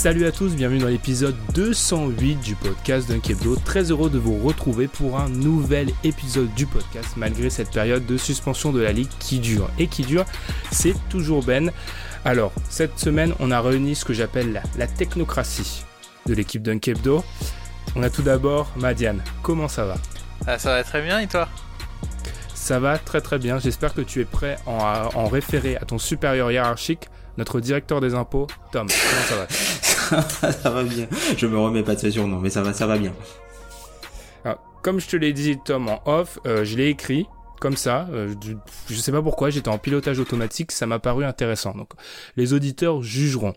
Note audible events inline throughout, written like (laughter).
Salut à tous, bienvenue dans l'épisode 208 du podcast d'un Kebdo. Très heureux de vous retrouver pour un nouvel épisode du podcast malgré cette période de suspension de la ligue qui dure. Et qui dure, c'est toujours Ben. Alors, cette semaine, on a réuni ce que j'appelle la, la technocratie de l'équipe d'un Kebdo. On a tout d'abord Madiane. Comment ça va? Ah, ça va très bien et toi? Ça va très très bien. J'espère que tu es prêt en, à en référer à ton supérieur hiérarchique, notre directeur des impôts, Tom. Comment ça va? (laughs) (laughs) ça va bien. Je me remets pas de ce surnom, mais ça va, ça va bien. Alors, comme je te l'ai dit, Tom, en off, euh, je l'ai écrit comme ça. euh, je, sais pas pourquoi, j'étais en pilotage automatique, ça m'a paru intéressant. Donc, les auditeurs jugeront.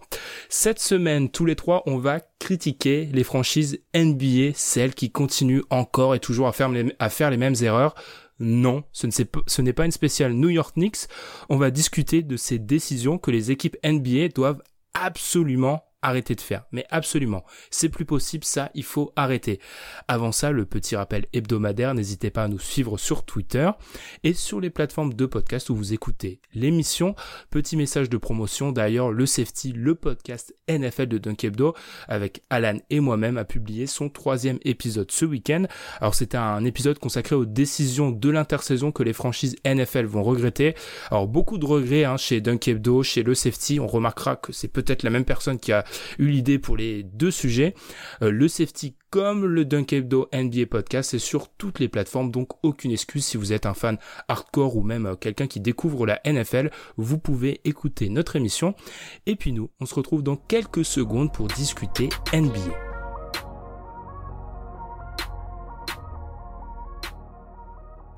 Cette semaine, tous les trois, on va critiquer les franchises NBA, celles qui continuent encore et toujours à faire les, mêmes erreurs. Non, ce n'est pas une spéciale New York Knicks. On va discuter de ces décisions que les équipes NBA doivent absolument arrêter de faire. Mais absolument. C'est plus possible, ça, il faut arrêter. Avant ça, le petit rappel hebdomadaire, n'hésitez pas à nous suivre sur Twitter et sur les plateformes de podcast où vous écoutez l'émission. Petit message de promotion, d'ailleurs, le Safety, le podcast NFL de Dunk Hebdo, avec Alan et moi-même, a publié son troisième épisode ce week-end. Alors c'était un épisode consacré aux décisions de l'intersaison que les franchises NFL vont regretter. Alors beaucoup de regrets hein, chez Dunk Hebdo, chez le Safety. On remarquera que c'est peut-être la même personne qui a eu l'idée pour les deux sujets. Euh, le Safety comme le Dunk Hebdo NBA podcast, c'est sur toutes les plateformes, donc aucune excuse si vous êtes un fan hardcore ou même euh, quelqu'un qui découvre la NFL, vous pouvez écouter notre émission. Et puis nous, on se retrouve dans quelques secondes pour discuter NBA.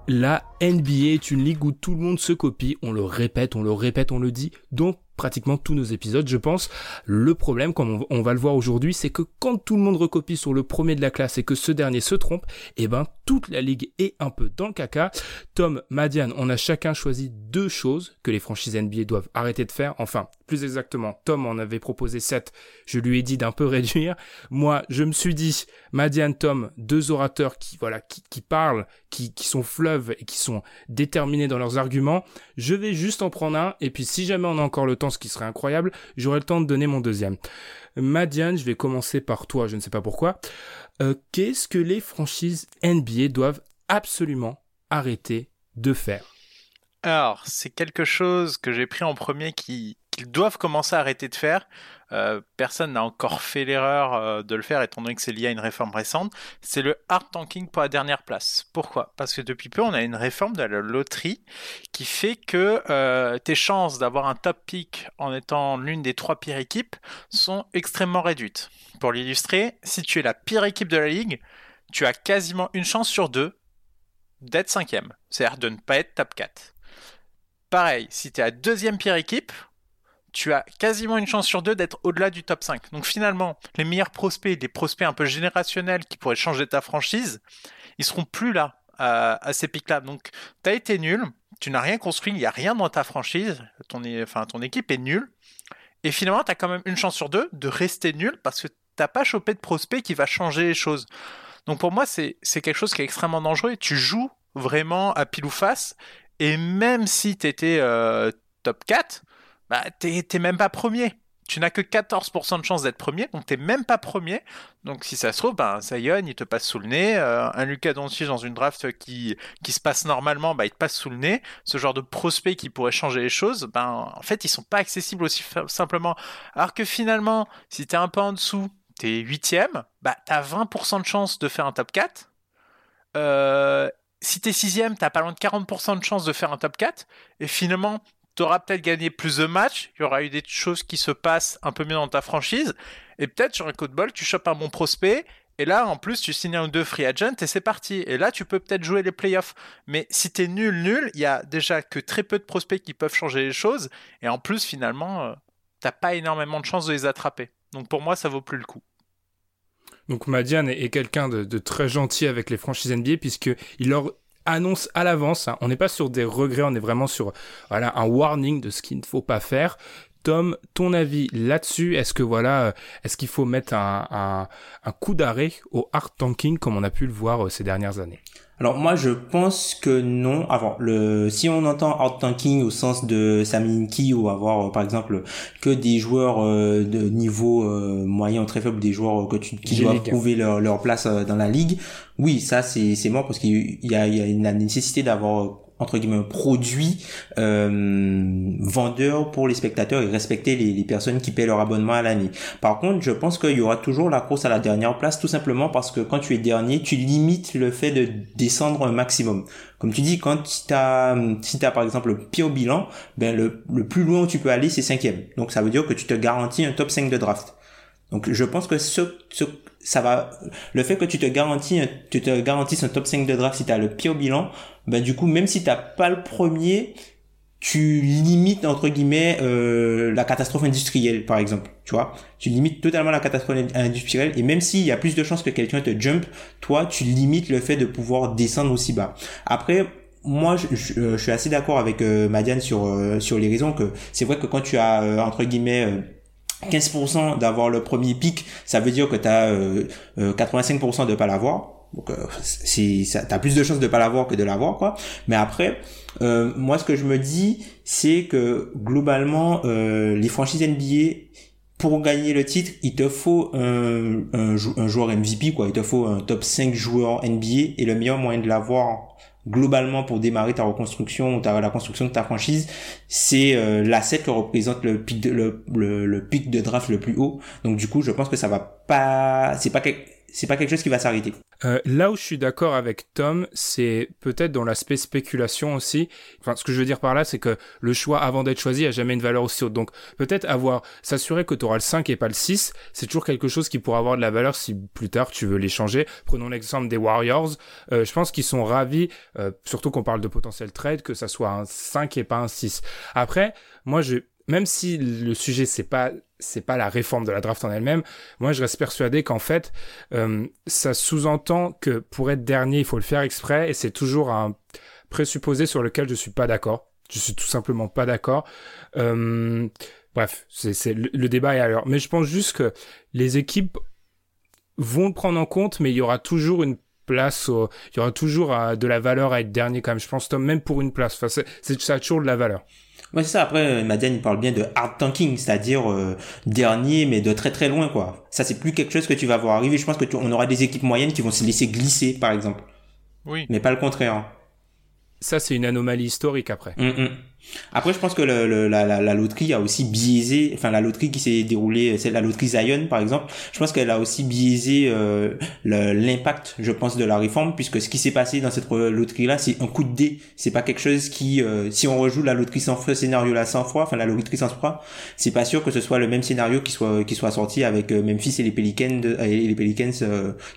La NBA est une ligue où tout le monde se copie, on le répète, on le répète, on le dit, dans pratiquement tous nos épisodes, je pense. Le problème, comme on, va le voir aujourd'hui, c'est que quand tout le monde recopie sur le premier de la classe et que ce dernier se trompe, eh ben, toute la ligue est un peu dans le caca. Tom, Madiane, on a chacun choisi deux choses que les franchises NBA doivent arrêter de faire. Enfin, plus exactement, Tom en avait proposé sept. Je lui ai dit d'un peu (laughs) réduire. Moi, je me suis dit, Madiane, Tom, deux orateurs qui, voilà, qui, qui parlent, qui, qui sont fleuves et qui sont déterminés dans leurs arguments. Je vais juste en prendre un, et puis si jamais on a encore le temps, ce qui serait incroyable, j'aurai le temps de donner mon deuxième. Madiane, je vais commencer par toi, je ne sais pas pourquoi. Euh, Qu'est-ce que les franchises NBA doivent absolument arrêter de faire? Alors, c'est quelque chose que j'ai pris en premier qui qu'ils doivent commencer à arrêter de faire. Euh, personne n'a encore fait l'erreur euh, de le faire étant donné que c'est lié à une réforme récente. C'est le hard tanking pour la dernière place. Pourquoi? Parce que depuis peu, on a une réforme de la loterie qui fait que euh, tes chances d'avoir un top pick en étant l'une des trois pires équipes sont extrêmement réduites. Pour l'illustrer, si tu es la pire équipe de la ligue, tu as quasiment une chance sur deux d'être cinquième, c'est-à-dire de ne pas être top 4. Pareil, si tu es la deuxième pire équipe, tu as quasiment une chance sur deux d'être au-delà du top 5. Donc finalement, les meilleurs prospects, les prospects un peu générationnels qui pourraient changer ta franchise, ils seront plus là à, ces pics-là. Donc tu as été nul, tu n'as rien construit, il n'y a rien dans ta franchise, ton, équipe est nulle. Et finalement, tu as quand même une chance sur deux de rester nul parce que t'as pas chopé de prospect qui va changer les choses. Donc pour moi, c'est quelque chose qui est extrêmement dangereux tu joues vraiment à pile ou face. Et même si tu étais euh, top 4, bah, t'es même pas premier. Tu n'as que 14% de chance d'être premier, donc t'es même pas premier. Donc si ça se trouve, ben, Zion, il te passe sous le nez. Euh, un Lucas Doncic dans une draft qui, qui se passe normalement, bah, il te passe sous le nez. Ce genre de prospect qui pourrait changer les choses, ben, en fait, ils sont pas accessibles aussi simplement. Alors que finalement, si t'es un peu en dessous, t'es huitième, bah, t'as 20% de chance de faire un top 4. Euh, si t'es sixième, t'as pas loin de 40% de chance de faire un top 4. Et finalement, tu auras peut-être gagné plus de matchs, il y aura eu des choses qui se passent un peu mieux dans ta franchise, et peut-être sur un coup de bol, tu chopes un bon prospect, et là, en plus, tu signes un ou deux free agent et c'est parti. Et là, tu peux peut-être jouer les playoffs. Mais si t'es nul, nul, il y a déjà que très peu de prospects qui peuvent changer les choses. Et en plus, finalement, euh, t'as pas énormément de chances de les attraper. Donc pour moi, ça vaut plus le coup. Donc Madiane est, quelqu'un de, très gentil avec les franchises NBA puisqu'il leur annonce à l'avance, hein. on n'est pas sur des regrets, on est vraiment sur voilà, un warning de ce qu'il ne faut pas faire. Tom, ton avis là-dessus Est-ce que voilà, est-ce qu'il faut mettre un, un coup d'arrêt au hard tanking comme on a pu le voir euh, ces dernières années? Alors moi je pense que non. Avant le si on entend hard tanking au sens de Saminki ou avoir euh, par exemple que des joueurs euh, de niveau euh, moyen très faible, des joueurs que tu, qui doivent prouver leur, leur place dans la ligue, oui ça c'est c'est mort parce qu'il y a, il y a une nécessité d'avoir entre guillemets produit euh, vendeur pour les spectateurs et respecter les, personnes qui paient leur abonnement à l'année. Par contre, je pense qu'il y aura toujours la course à la dernière place tout simplement parce que quand tu es dernier, tu limites le fait de descendre un maximum. Comme tu dis, quand tu as, si as par exemple le pire bilan, ben le, le plus loin où tu peux aller, c'est cinquième. Donc ça veut dire que tu te garantis un top 5 de draft. Donc je pense que ce, ce, ça va le fait que tu te garantis tu te garantisses un top 5 de draft si tu as le pire bilan, ben du coup même si t'as pas le premier, tu limites entre guillemets euh, la catastrophe industrielle par exemple, tu vois. Tu limites totalement la catastrophe industrielle et même s'il y a plus de chances que quelqu'un te jump, toi tu limites le fait de pouvoir descendre aussi bas. Après moi, je, je, suis assez d'accord avec euh, Madiane sur euh, sur les raisons que c'est vrai que quand tu as euh, entre guillemets 15% d'avoir le premier pic, ça veut dire que tu as 85% de pas l'avoir. Donc euh, ça t'as plus de chances de pas l'avoir que de l'avoir quoi. Mais après euh, moi ce que je me dis c'est que globalement euh, les franchises NBA pour gagner le titre, il te faut un, joueur MVP quoi, il te faut un top 5 joueurs NBA et le meilleur moyen de l'avoir globalement pour démarrer ta reconstruction ou ta, la construction de ta franchise, c'est euh, l'asset que représente le pic de le, le, pic de draft le plus haut. Donc du coup, je pense que ça va pas c'est pas c'est pas quelque chose qui va s'arrêter. Euh, là où je suis d'accord avec Tom, c'est peut-être dans l'aspect spéculation aussi. Enfin, ce que je veux dire par là, c'est que le choix avant d'être choisi a jamais une valeur aussi haute. Donc, peut-être avoir, s'assurer que tu auras le 5 et pas le 6, c'est toujours quelque chose qui pourra avoir de la valeur si plus tard tu veux l'échanger. Prenons l'exemple des Warriors. Euh, je pense qu'ils sont ravis, euh, surtout qu'on parle de potentiel trade, que ça soit un 5 et pas un 6. Après, moi, je, même si le sujet c'est pas c'est pas la réforme de la draft en elle-même, moi je reste persuadé qu'en fait euh, ça sous-entend que pour être dernier il faut le faire exprès et c'est toujours un présupposé sur lequel je suis pas d'accord. Je suis tout simplement pas d'accord. Euh, bref, le, débat est ailleurs. Mais je pense juste que les équipes vont le prendre en compte, mais il y aura toujours une place, il y aura toujours euh, de la valeur à être dernier quand même. Je pense même pour une place, ça a toujours de la valeur. Ouais, c'est ça. Après, Madiane, il parle bien de hard tanking, c'est-à-dire euh, dernier, mais de très très loin, quoi. Ça, c'est plus quelque chose que tu vas voir arriver. Je pense que tu, on aura des équipes moyennes qui vont se laisser glisser, par exemple. Oui. Mais pas le contraire. Ça, c'est une anomalie historique après. Mm, mm. Après, je pense que le, la, la, la, loterie a aussi biaisé, enfin la loterie qui s'est déroulée, c'est la loterie Zion par exemple, je pense qu'elle a aussi biaisé euh, l'impact, je pense, de la réforme, puisque ce qui s'est passé dans cette loterie-là, c'est un coup de dé. C'est pas quelque chose qui, euh, si on rejoue la loterie sans ce scénario-là 100 fois, enfin la loterie sans fois, c'est pas sûr que ce soit le même scénario qui soit qui soit sorti avec euh, Memphis et les Pelicans, et les Pelicans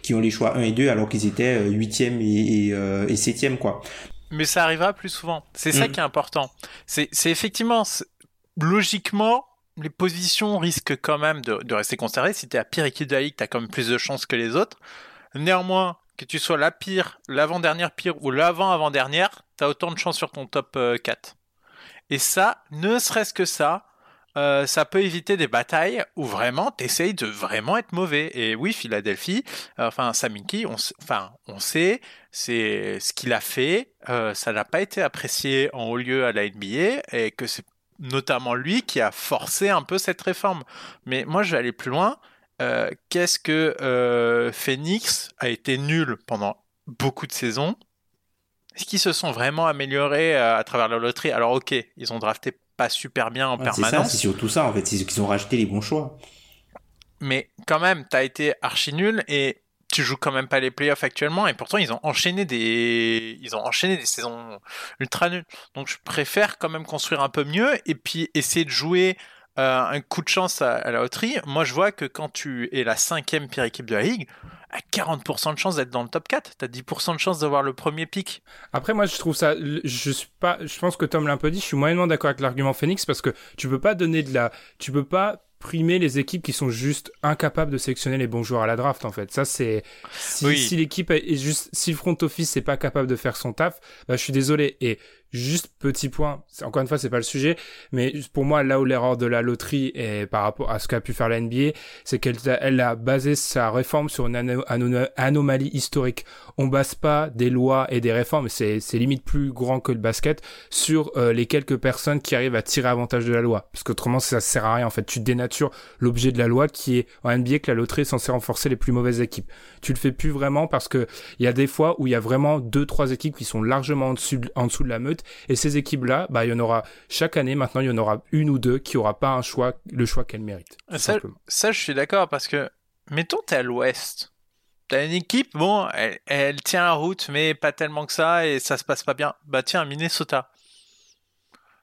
qui ont les choix 1 et 2 alors qu'ils étaient 8e et, et, et 7e quoi. Mais ça arrivera plus souvent. C'est ça mm. qui est important. C'est effectivement, logiquement, les positions risquent quand même de, de rester conservées. Si tu es à pire équipe de la ligue, tu as quand même plus de chances que les autres. Néanmoins, que tu sois la pire, l'avant-dernière pire ou l'avant-avant-dernière, tu as autant de chances sur ton top 4. Euh, Et ça, ne serait-ce que ça, euh, ça peut éviter des batailles où vraiment t'essayes de vraiment être mauvais. Et oui, Philadelphie, enfin Saminki, on, enfin on sait, c'est ce qu'il a fait, euh, ça n'a pas été apprécié en haut lieu à la NBA et que c'est notamment lui qui a forcé un peu cette réforme. Mais moi, je vais aller plus loin. Euh, qu'est-ce que Phoenix a été nul pendant beaucoup de saisons? Est-ce qu'ils se sont vraiment améliorés à travers la loterie? Alors ok, ils ont drafté pas super bien en permanence. C'est surtout ça en fait, c'est qu'ils ont rajouté les bons choix. Mais quand même, t'as été archi nul et tu joues quand même pas les playoffs actuellement et pourtant ils ont enchaîné des ils ont enchaîné des saisons ultra nulles. Donc je préfère quand même construire un peu mieux et puis essayer de jouer euh, un coup de chance à, la loterie. Moi je vois que quand tu es la cinquième pire équipe de la ligue, à 40% de chance d'être dans le top 4, tu as 10% de chance d'avoir le premier pic. Après moi je trouve ça je suis pas je pense que Tom l'a un peu dit, je suis moyennement d'accord avec l'argument Phoenix parce que tu peux pas donner de la tu peux pas primer les équipes qui sont juste incapables de sélectionner les bons joueurs à la draft en fait. Ça c'est si, si l'équipe est juste si le front office n'est pas capable de faire son taf, bah, je suis désolé et Juste petit point, encore une fois c'est pas le sujet, mais pour moi là où l'erreur de la loterie est par rapport à ce qu'a pu faire la NBA, c'est qu'elle elle a basé sa réforme sur une anomalie historique. On base pas des lois et des réformes, c'est limite plus grand que le basket sur euh, les quelques personnes qui arrivent à tirer avantage de la loi, parce qu'autrement ça sert à rien en fait. Tu dénatures l'objet de la loi qui est en NBA que la loterie est censée renforcer les plus mauvaises équipes. Tu le fais plus vraiment parce que il y a des fois où il y a vraiment deux trois équipes qui sont largement en dessous, en dessous de la meute et ces équipes-là, bah, il y en aura chaque année. Maintenant, il y en aura une ou deux qui aura pas un choix, le choix qu'elles méritent. Ça, ça, je suis d'accord parce que, mettons, t'es à l'ouest. T'as une équipe, bon, elle, tient la route, mais pas tellement que ça, et ça se passe pas bien. Bah tiens, Minnesota.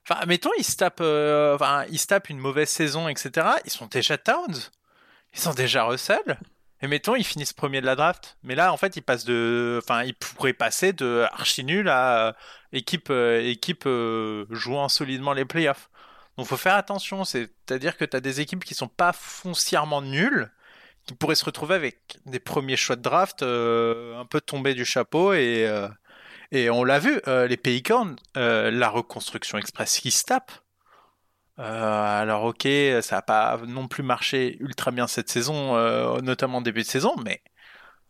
Enfin, mettons, ils se tapent, euh, enfin, ils se tapent une mauvaise saison, etc. Ils sont déjà Towns. Ils sont déjà Russell. Et mettons, ils finissent premier de la draft. Mais là, en fait, ils passent de, enfin, ils pourraient passer de archi nul à euh, équipe, euh, équipe euh, jouant solidement les playoffs. Donc, faut faire attention. C'est-à-dire que tu as des équipes qui sont pas foncièrement nulles, qui pourraient se retrouver avec des premiers choix de draft un peu tombés du chapeau et on l'a vu, les Pélicans, la reconstruction express qui se. Euh, alors ok, ça n'a pas non plus marché ultra bien cette saison, euh, notamment début de saison, mais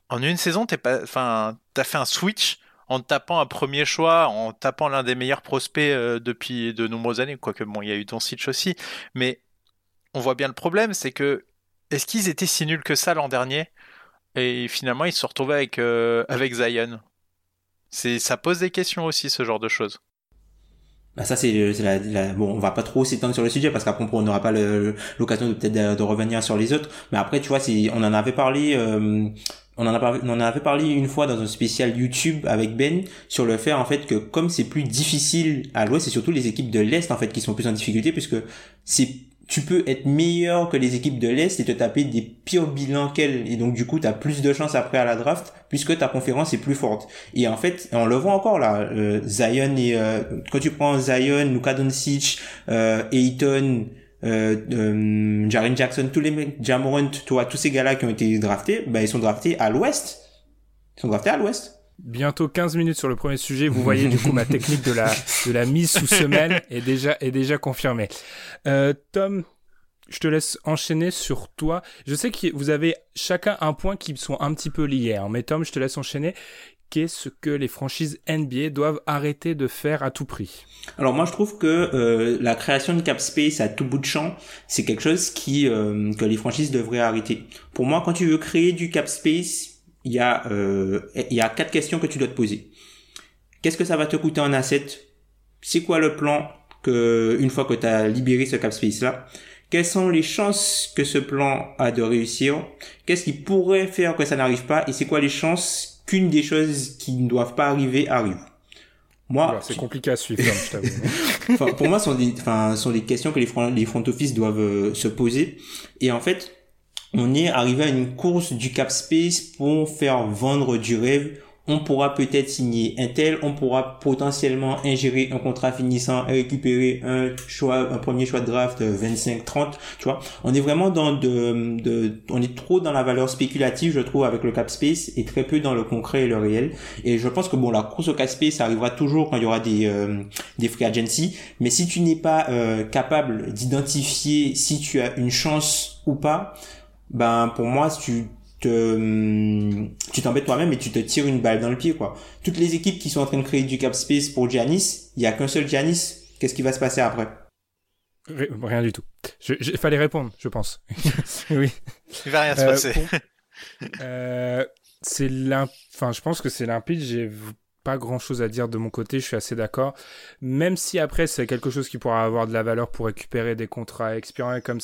en une saison, t'as fait un switch en tapant un premier choix, en tapant l'un des meilleurs prospects euh, depuis de nombreuses années, quoique bon, il y a eu Doncic aussi, mais on voit bien le problème, c'est que est-ce qu'ils étaient si nuls que ça l'an dernier? Et finalement ils se sont retrouvés avec avec Zion. C'est ça pose des questions aussi ce genre de choses. Bah ça c'est la, la, bon on va pas trop s'étendre sur le sujet parce qu'après on n'aura pas l'occasion de peut-être de, revenir sur les autres. Mais après tu vois c'est on en avait parlé euh, on en, a on en avait parlé une fois dans un spécial YouTube avec Ben sur le fait en fait que comme c'est plus difficile à l'ouest c'est surtout les équipes de l'est en fait qui sont plus en difficulté puisque c'est tu peux être meilleur que les équipes de l'Est et te taper des pires bilans qu'elles. Et donc, du coup, tu as plus de chances après à la draft puisque ta conférence est plus forte. Et en fait, on le voit encore là, euh, Zion et euh, quand tu prends Zion, Luka Doncic, euh, Ayton, euh, euh, Jaren Jackson, tous les mecs, Jamorant, toi, tous ces gars-là qui ont été draftés, ben, ils sont draftés à l'Ouest. Ils sont draftés à l'Ouest. Bientôt 15 minutes sur le premier sujet. Vous (laughs) voyez du coup ma technique de la, de la mise sous semaine est déjà, est déjà confirmée. Euh, Tom, je te laisse enchaîner sur toi. Je sais que vous avez chacun un point qui sont un petit peu liés. Hein, mais Tom, je te laisse enchaîner. Qu'est-ce que les franchises NBA doivent arrêter de faire à tout prix? Alors moi je trouve que euh, la création de cap space à tout bout de champ, c'est quelque chose qui euh, que les franchises devraient arrêter. Pour moi, quand tu veux créer du cap space, il y a euh, il y a quatre questions que tu dois te poser. Qu'est-ce que ça va te coûter en asset C'est quoi le plan que une fois que tu as libéré ce cap space là Quelles sont les chances que ce plan a de réussir? Qu'est-ce qui pourrait faire que ça n'arrive pas? Et c'est quoi les chances qu'une des choses qui ne doivent pas arriver arrive? Moi, c'est compliqué à suivre, je t'avoue. (laughs) enfin, pour moi, sont des, enfin, sont des questions que les front, les front office doivent euh, se poser. Et en fait, on est arrivé à une course du cap space pour faire vendre du rêve. On pourra peut-être signer un tel, on pourra potentiellement ingérer un contrat finissant et récupérer un choix, un premier choix de draft 25-30, tu vois. On est vraiment dans de, de, on est trop dans la valeur spéculative, je trouve, avec le cap space et très peu dans le concret et le réel. Et je pense que bon, la course au cap space arrivera toujours quand il y aura des, euh, des free agency. Mais si tu n'es pas euh, capable d'identifier si tu as une chance ou pas, ben pour moi tu te tu t'embêtes toi-même et tu te tires une balle dans le pied quoi. Toutes les équipes qui sont en train de créer du cap space pour Giannis, il y a qu'un seul Giannis. Qu'est-ce qui va se passer après? Rien du tout. Il fallait répondre, je pense. (laughs) oui. Il va rien se euh, passer. euh, c'est enfin, je pense que c'est limpide. J'ai pas grand chose à dire de mon côté, je suis assez d'accord. Même si après c'est quelque chose qui pourra avoir de la valeur pour récupérer des contrats expirants comme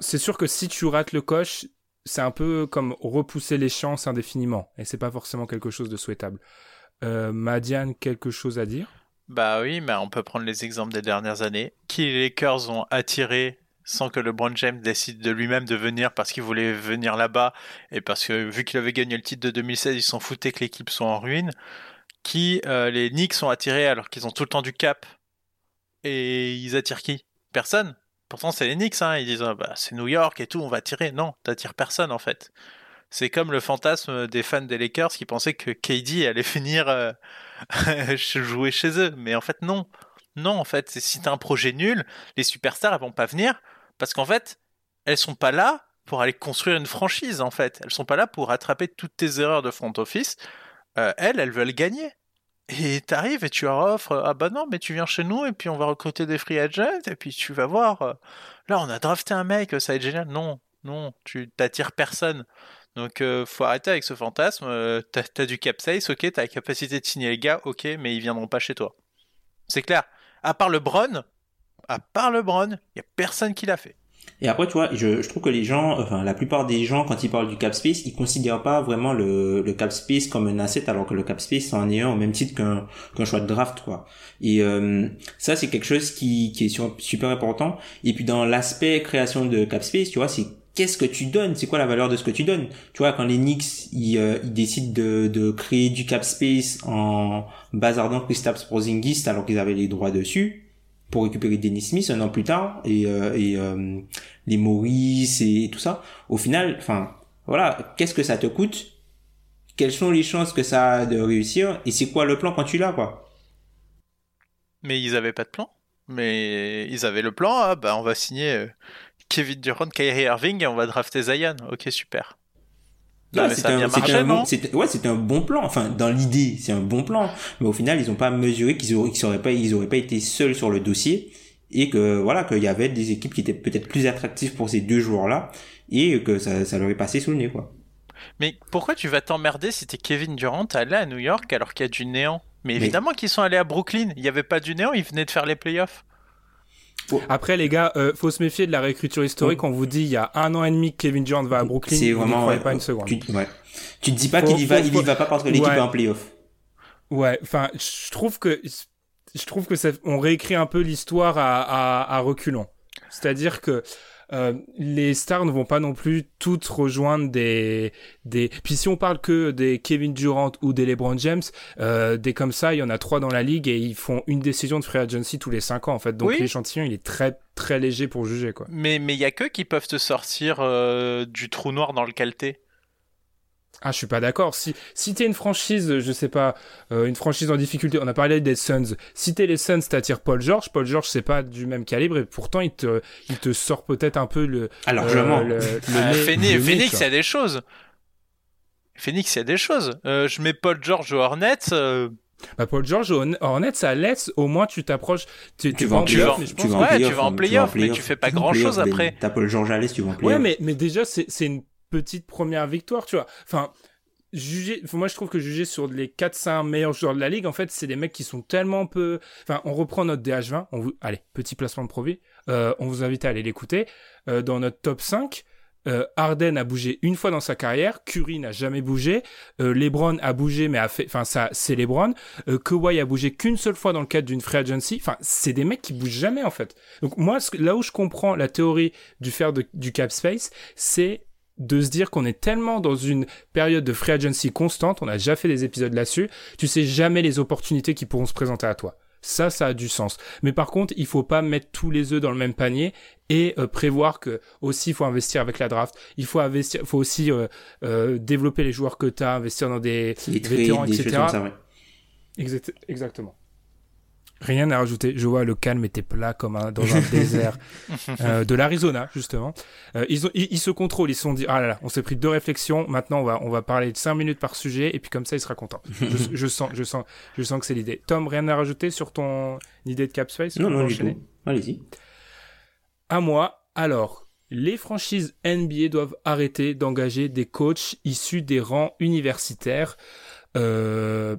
c'est sûr que si tu rates le coche, c'est un peu comme repousser les chances indéfiniment, et c'est pas forcément quelque chose de souhaitable. Euh, Madiane, quelque chose à dire? Bah oui, mais on peut prendre les exemples des dernières années. Qui les Lakers ont attiré sans que LeBron James décide de lui-même de venir parce qu'il voulait venir là-bas et parce que vu qu'il avait gagné le titre de 2016, ils s'en foutaient que l'équipe soit en ruine. Qui euh, les Knicks sont attirés alors qu'ils ont tout le temps du cap et ils attirent qui? Personne. Pourtant c'est les Knicks, hein. ils disent ah, bah, c'est New York et tout, on va attirer. Non, t'attires personne en fait. C'est comme le fantasme des fans des Lakers qui pensaient que KD allait finir euh, (laughs) jouer chez eux, mais en fait non. Non, en fait, si t'as un projet nul, les superstars elles vont pas venir parce qu'en fait, elles sont pas là pour aller construire une franchise, en fait. Elles sont pas là pour rattraper toutes tes erreurs de front office. Euh, elles, elles veulent gagner. Et t'arrives et tu leur offres, ah bah non, mais tu viens chez nous et puis on va recruter des free agents et puis tu vas voir, euh, là on a drafté un mec, ça va être génial. Non, non, tu t'attires personne. Donc euh, faut arrêter avec ce fantasme. t'as as du cap size, ok, t'as la capacité de signer les gars, ok, mais ils viendront pas chez toi. C'est clair. À part le Bron, à part LeBron, il y a personne qui l'a fait. Et après, tu vois, je, je, trouve que les gens, enfin, la plupart des gens, quand ils parlent du cap space, ils considèrent pas vraiment le, le cap space comme un asset, alors que le cap space, en est un au même titre qu'un qu'un choix de draft, quoi. Et euh, ça, c'est quelque chose qui, qui est super important. Et puis, dans l'aspect création de cap space, tu vois, c'est qu'est-ce que tu donnes? C'est quoi la valeur de ce que tu donnes? Tu vois, quand les Knicks, ils, euh, ils décident de, de créer du cap space en bazardant Kristaps Porzingis alors qu'ils avaient les droits dessus, pour récupérer Dennis Smith un an plus tard et, euh, euh, les Maurice et, tout ça. Au final, enfin, voilà, qu'est-ce que ça te coûte? Quelles sont les chances que ça a de réussir? Et c'est quoi le plan quand tu l'as, quoi? Mais ils avaient pas de plan. Mais ils avaient le plan, ah, bah on va signer euh, Kevin Durant, Kyrie Irving et on va drafter Zion. Ok, super c'était un, ouais, c'était un bon plan. Enfin, dans l'idée, c'est un bon plan. Mais au final, ils ont pas mesuré qu'ils auraient, pas, ils auraient pas été seuls sur le dossier et que voilà, qu'il y avait des équipes qui étaient peut-être plus attractives pour ces deux joueurs-là et que ça, ça leur est passé sous le nez, quoi. Mais pourquoi tu vas t'emmerder si t'es Kevin Durant aller à New York alors qu'il y a du néant? Mais évidemment qu'ils sont allés à Brooklyn. Il n'y avait pas du néant, ils venaient de faire les playoffs. Après, les gars, euh, faut se méfier de la réécriture historique. On vous dit il y a un an et demi que Kevin Durant va à Brooklyn. C'est vraiment. pas une seconde. Tu, ouais. tu te dis pas qu'il y va, il y va pas parce que l'équipe est en playoff. Ouais. Enfin, je trouve que je trouve que ça, on réécrit un peu l'histoire à, à, à reculons. C'est-à-dire que euh, les stars ne vont pas non plus toutes rejoindre des des. Puis si on parle que des Kevin Durant ou des LeBron James, euh, des comme ça, il y en a trois dans la ligue et ils font une décision de free agency tous les cinq ans en fait. Donc l'échantillon il est très très léger pour juger quoi. Mais mais il y a que qui peuvent te sortir euh, du trou noir dans lequel t'es. Ah, je suis pas d'accord. Si si t'es une franchise, je sais pas, euh, une franchise en difficulté, on a parlé des Suns. Si t'es les Suns, t'attires Paul George. Paul George, c'est pas du même calibre et pourtant il te il te sort peut-être un peu le. Alors euh, le, ah, Phoenix, Phoenix, il y a des choses. Phoenix, il y a des choses. Euh, je mets Paul George au Hornets. Euh, bah Paul George au Hornets, ça laisse au moins tu t'approches. Tu, tu, vas en playoff, tu tu vas en playoff, mais tu fais pas grand chose après. T'as Paul George à l'est, tu vas en playoff. Ouais, mais mais déjà c'est c'est une petite première victoire, tu vois. Enfin, juger, moi je trouve que juger sur les 4-5 meilleurs joueurs de la ligue, en fait, c'est des mecs qui sont tellement peu. Enfin, on reprend notre DH20. On vous... Allez, petit placement de profit. Euh, on vous invite à aller l'écouter. Euh, dans notre top 5, euh, Harden a bougé une fois dans sa carrière, Curry n'a jamais bougé, euh, LeBron a bougé mais a fait, enfin ça c'est LeBron, Kawhi a bougé qu'une seule fois dans le cadre d'une free agency, enfin c'est des mecs qui bougent jamais en fait. Donc moi là où je comprends la théorie du faire du cap space, c'est de se dire qu'on est tellement dans une période de free agency constante, on a déjà fait des épisodes là-dessus, tu sais jamais les opportunités qui pourront se présenter à toi. Ça, ça a du sens. Mais par contre, il faut pas mettre tous les œufs dans le même panier et euh, prévoir que aussi il faut investir avec la draft. Il faut investir, faut aussi euh, euh, développer les joueurs que tu as, investir dans des vétérans, etc. exactement. Rien à rajouter. Je vois le calme était plat comme un, dans un (laughs) désert euh, de l'Arizona justement. Euh, ils, ont, ils, se contrôlent. Ils se sont dit ah là là, on s'est pris deux réflexions. Maintenant on va on va parler de cinq minutes par sujet et puis comme ça il sera content. je, (laughs) je sens je sens je sens que c'est l'idée. Tom, rien à rajouter sur ton idée de Capspace Non non Allez-y. À moi. Alors les franchises NBA doivent arrêter d'engager des coachs issus des rangs universitaires. Euh,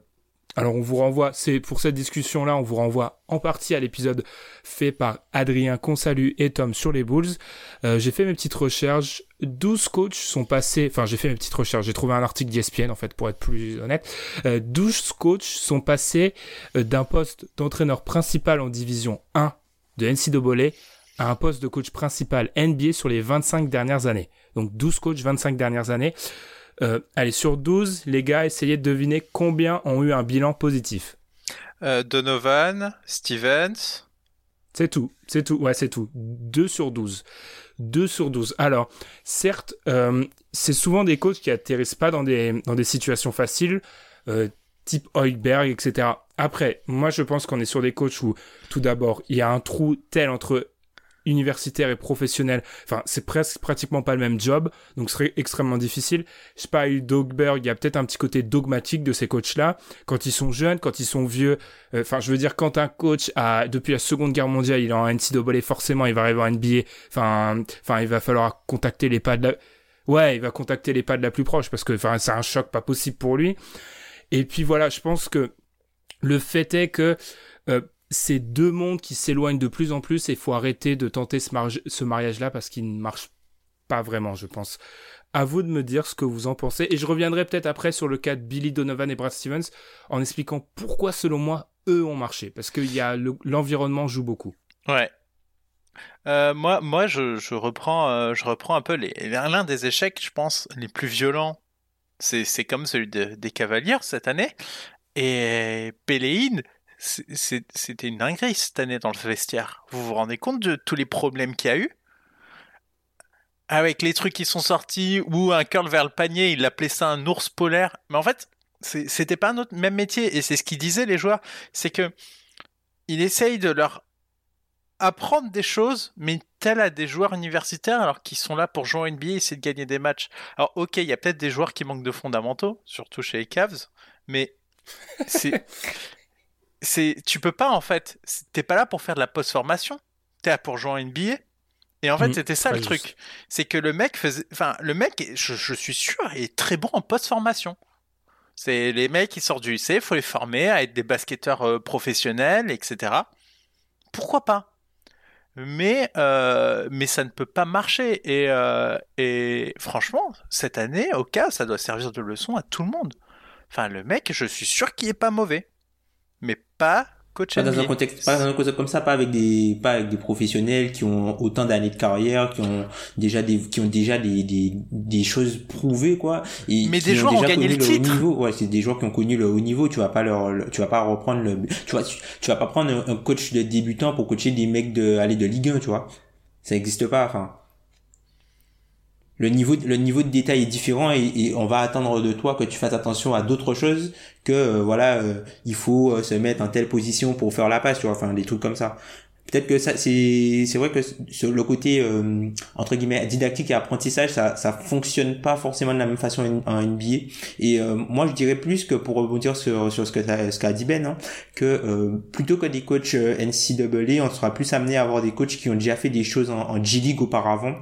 alors on vous renvoie, c'est pour cette discussion-là, on vous renvoie en partie à l'épisode fait par Adrien Consalu et Tom sur les Bulls. Euh, j'ai fait mes petites recherches. 12 coachs sont passés, enfin j'ai fait mes petites recherches, j'ai trouvé un article d'ESPN en fait pour être plus honnête. Euh, 12 coachs sont passés euh, d'un poste d'entraîneur principal en division 1 de NCAA à un poste de coach principal NBA sur les 25 dernières années. Donc 12 coachs, 25 dernières années. Euh, allez, sur 12, les gars, essayez de deviner combien ont eu un bilan positif. Euh, Donovan, Stevens. C'est tout, c'est tout, ouais, c'est tout. 2 sur 12. 2 sur 12. Alors, certes, euh, c'est souvent des coachs qui atterrissent pas dans des, dans des situations faciles, type Hoiberg, etc. Après, moi, je pense qu'on est sur des coachs où, tout d'abord, il y a un trou tel entre universitaire et professionnel. Enfin, c'est presque pratiquement pas le même job, donc ce serait extrêmement difficile. Je sais pas, Dogberg, il y a peut-être un petit côté dogmatique de ces coachs-là. Quand ils sont jeunes, quand ils sont vieux, euh, enfin, je veux dire, quand un coach a, depuis la Seconde Guerre mondiale, il est en NCAA, forcément, il va arriver en NBA. Enfin, enfin, il va falloir contacter les pas de la... Ouais, il va contacter les pas de la plus proche parce que, enfin, c'est un choc pas possible pour lui. Et puis voilà, je pense que le fait est que euh, c'est deux mondes qui s'éloignent de plus en plus et il faut arrêter de tenter ce, mariage-là parce qu'il ne marche pas vraiment, je pense. À vous de me dire ce que vous en pensez. Et je reviendrai peut-être après sur le cas de Billy Donovan et Brad Stevens en expliquant pourquoi, selon moi, eux ont marché. Parce que l'environnement joue beaucoup. Ouais. Euh, moi, moi je, reprends, euh, je reprends un peu l'un des échecs, je pense, les plus violents. C'est comme celui de, des Cavaliers cette année. Et Péléine, c'était une dinguerie cette année dans le vestiaire. Vous vous rendez compte de tous les problèmes qu'il y a eu? Avec les trucs qui sont sortis, ou un curl vers le panier, il appelait ça un ours polaire. Mais en fait, c'était pas un autre même métier. Et c'est ce qu'ils disaient les joueurs, c'est que il essaye de leur apprendre des choses, mais tel à des joueurs universitaires, alors qu'ils sont là pour jouer en NBA et essayer de gagner des matchs. Alors ok, il y a peut-être des joueurs qui manquent de fondamentaux, surtout chez les Cavs, mais c'est (laughs) c'est tu peux pas en fait t'es pas là pour faire de la post formation t'es là pour jouer en NBA et en fait mmh, c'était ça le truc. c'est que le mec faisait enfin le mec je, suis sûr est très bon en post formation c'est les mecs qui sortent du lycée il faut les former à être des basketteurs euh, professionnels etc pourquoi pas? Mais euh, mais ça ne peut pas marcher. Et euh, et franchement cette année au cas ça doit servir de leçon à tout le monde. Enfin le mec je suis sûr qu'il est pas mauvais mais pas coach pas dans un contexte pas dans un contexte comme ça pas avec des pas avec des professionnels qui ont autant d'années de carrière qui ont déjà des qui ont déjà des des, des choses prouvées quoi et mais des joueurs ont, gagné le, titre. niveau. Ouais c'est des joueurs qui ont connu le haut niveau. Tu vas pas leur tu vas pas reprendre le tu vas tu vas pas prendre un, coach de débutant pour coacher des mecs de aller de Ligue 1 tu vois. Ça n'existe pas enfin le niveau le niveau de détail est différent et, on va attendre de toi que tu fasses attention à d'autres choses que euh, voilà euh, il faut euh, se mettre en telle position pour faire la passe tu vois enfin des trucs comme ça. Peut-être que ça c'est c'est vrai que sur le côté entre guillemets didactique et apprentissage ça ça fonctionne pas forcément de la même façon en NBA et moi je dirais plus que pour rebondir sur sur ce que ce qu'a dit Ben hein, que plutôt que des coachs NCAA on sera plus amené à avoir des coachs qui ont déjà fait des choses en, en G League auparavant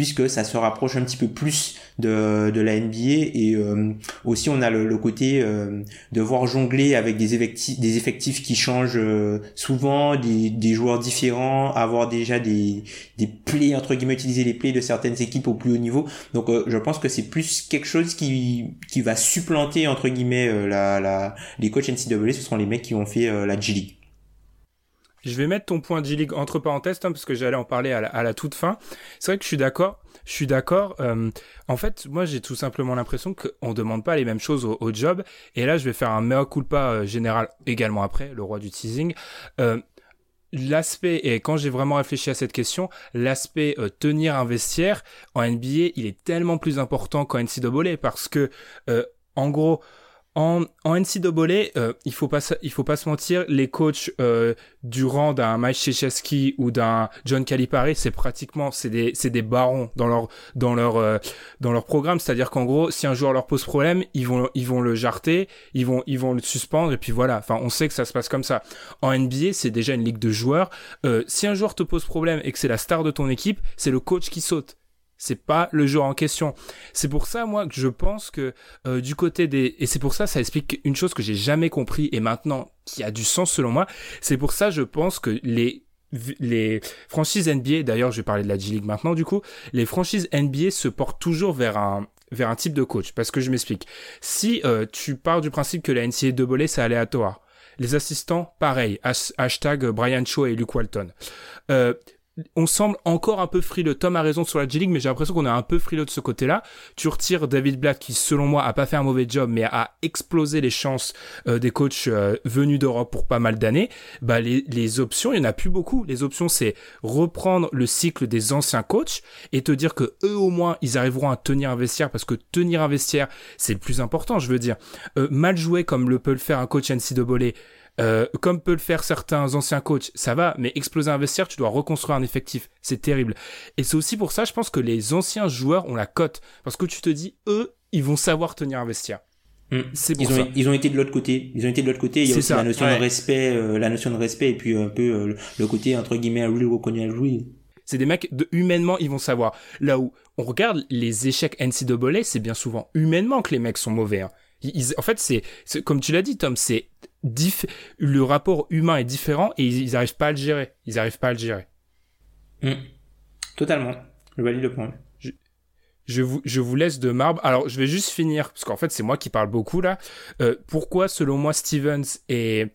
puisque ça se rapproche un petit peu plus de, de la NBA et euh, aussi on a le, côté euh, de voir jongler avec des effectifs, des effectifs qui changent euh, souvent, des, joueurs différents, avoir déjà des, des plays, entre guillemets, utiliser les plays de certaines équipes au plus haut niveau. Donc je pense que c'est plus quelque chose qui, qui va supplanter, entre guillemets, la, la, les coachs NCAA, ce seront les mecs qui ont fait la G League. Je vais mettre ton point G-League entre parenthèses, parce que j'allais en parler à la, toute fin. C'est vrai que je suis d'accord. Je suis d'accord. Euh, en fait, moi, j'ai tout simplement l'impression qu'on demande pas les mêmes choses au, job. Et là, je vais faire un mea culpa euh, général également après, le roi du teasing. Euh, l'aspect, et quand j'ai vraiment réfléchi à cette question, l'aspect tenir un vestiaire en NBA, il est tellement plus important qu'en NCAA parce que, en gros, en, en NCAA, euh, il faut pas il faut pas se mentir, les coachs euh, du rang d'un Mike Krzyzewski ou d'un John Calipari, c'est pratiquement c'est des c'est des barons dans leur dans leur euh, dans leur programme, c'est-à-dire qu'en gros, si un joueur leur pose problème, ils vont ils vont le jarter, ils vont ils vont le suspendre et puis voilà. Enfin, on sait que ça se passe comme ça. En NBA, c'est déjà une ligue de joueurs. Euh, si un joueur te pose problème et que c'est la star de ton équipe, c'est le coach qui saute c'est pas le joueur en question. C'est pour ça, moi, que je pense que euh, du côté des... Et c'est pour ça, ça explique une chose que j'ai jamais compris et maintenant qui a du sens selon moi. C'est pour ça, je pense que les les franchises NBA, d'ailleurs je vais parler de la G-League maintenant du coup, les franchises NBA se portent toujours vers un, vers un type de coach. Parce que je m'explique. Si euh, tu pars du principe que la NCAA c'est aléatoire, les assistants, pareil, hashtag Brian Shaw et Luke Walton. Euh, on semble encore un peu frileux. Tom a raison sur la G-League, mais j'ai l'impression qu'on est un peu frileux de ce côté-là. Tu retires David Blatt, qui selon moi a pas fait un mauvais job, mais a explosé les chances euh, des coachs euh, venus d'Europe pour pas mal d'années. Bah les, les options, il y en a plus beaucoup. Les options, c'est reprendre le cycle des anciens coachs et te dire que eux au moins ils arriveront à tenir un vestiaire, parce que tenir un vestiaire, c'est le plus important. Je veux dire, euh, mal joué comme le peut le faire un coach NCAA euh, comme peut le faire certains anciens coachs, ça va, mais exploser un vestiaire, tu dois reconstruire un effectif. C'est terrible. Et c'est aussi pour ça, je pense que les anciens joueurs ont la cote. Parce que tu te dis, eux, ils vont savoir tenir un vestiaire. Hmm. C'est ils, ont, ils ont été de l'autre côté. Ils ont été de l'autre côté. Il y a aussi la notion de respect, euh, la notion de respect, et puis un peu euh, le côté entre guillemets real reconnu à jouer. C'est des mecs de humainement, ils vont savoir. Là où on regarde les échecs NCAA, c'est bien souvent humainement que les mecs sont mauvais. Hein. En fait, c'est comme tu l'as dit, Tom, c'est le rapport humain est différent et ils n'arrivent pas à le gérer. Ils n'arrivent pas à le gérer. Hmm. Totalement. Je valide le point je vous, laisse de marbre. Alors, je vais juste finir, parce qu'en fait, c'est moi qui parle beaucoup là. Euh, pourquoi, selon moi, Stevens et,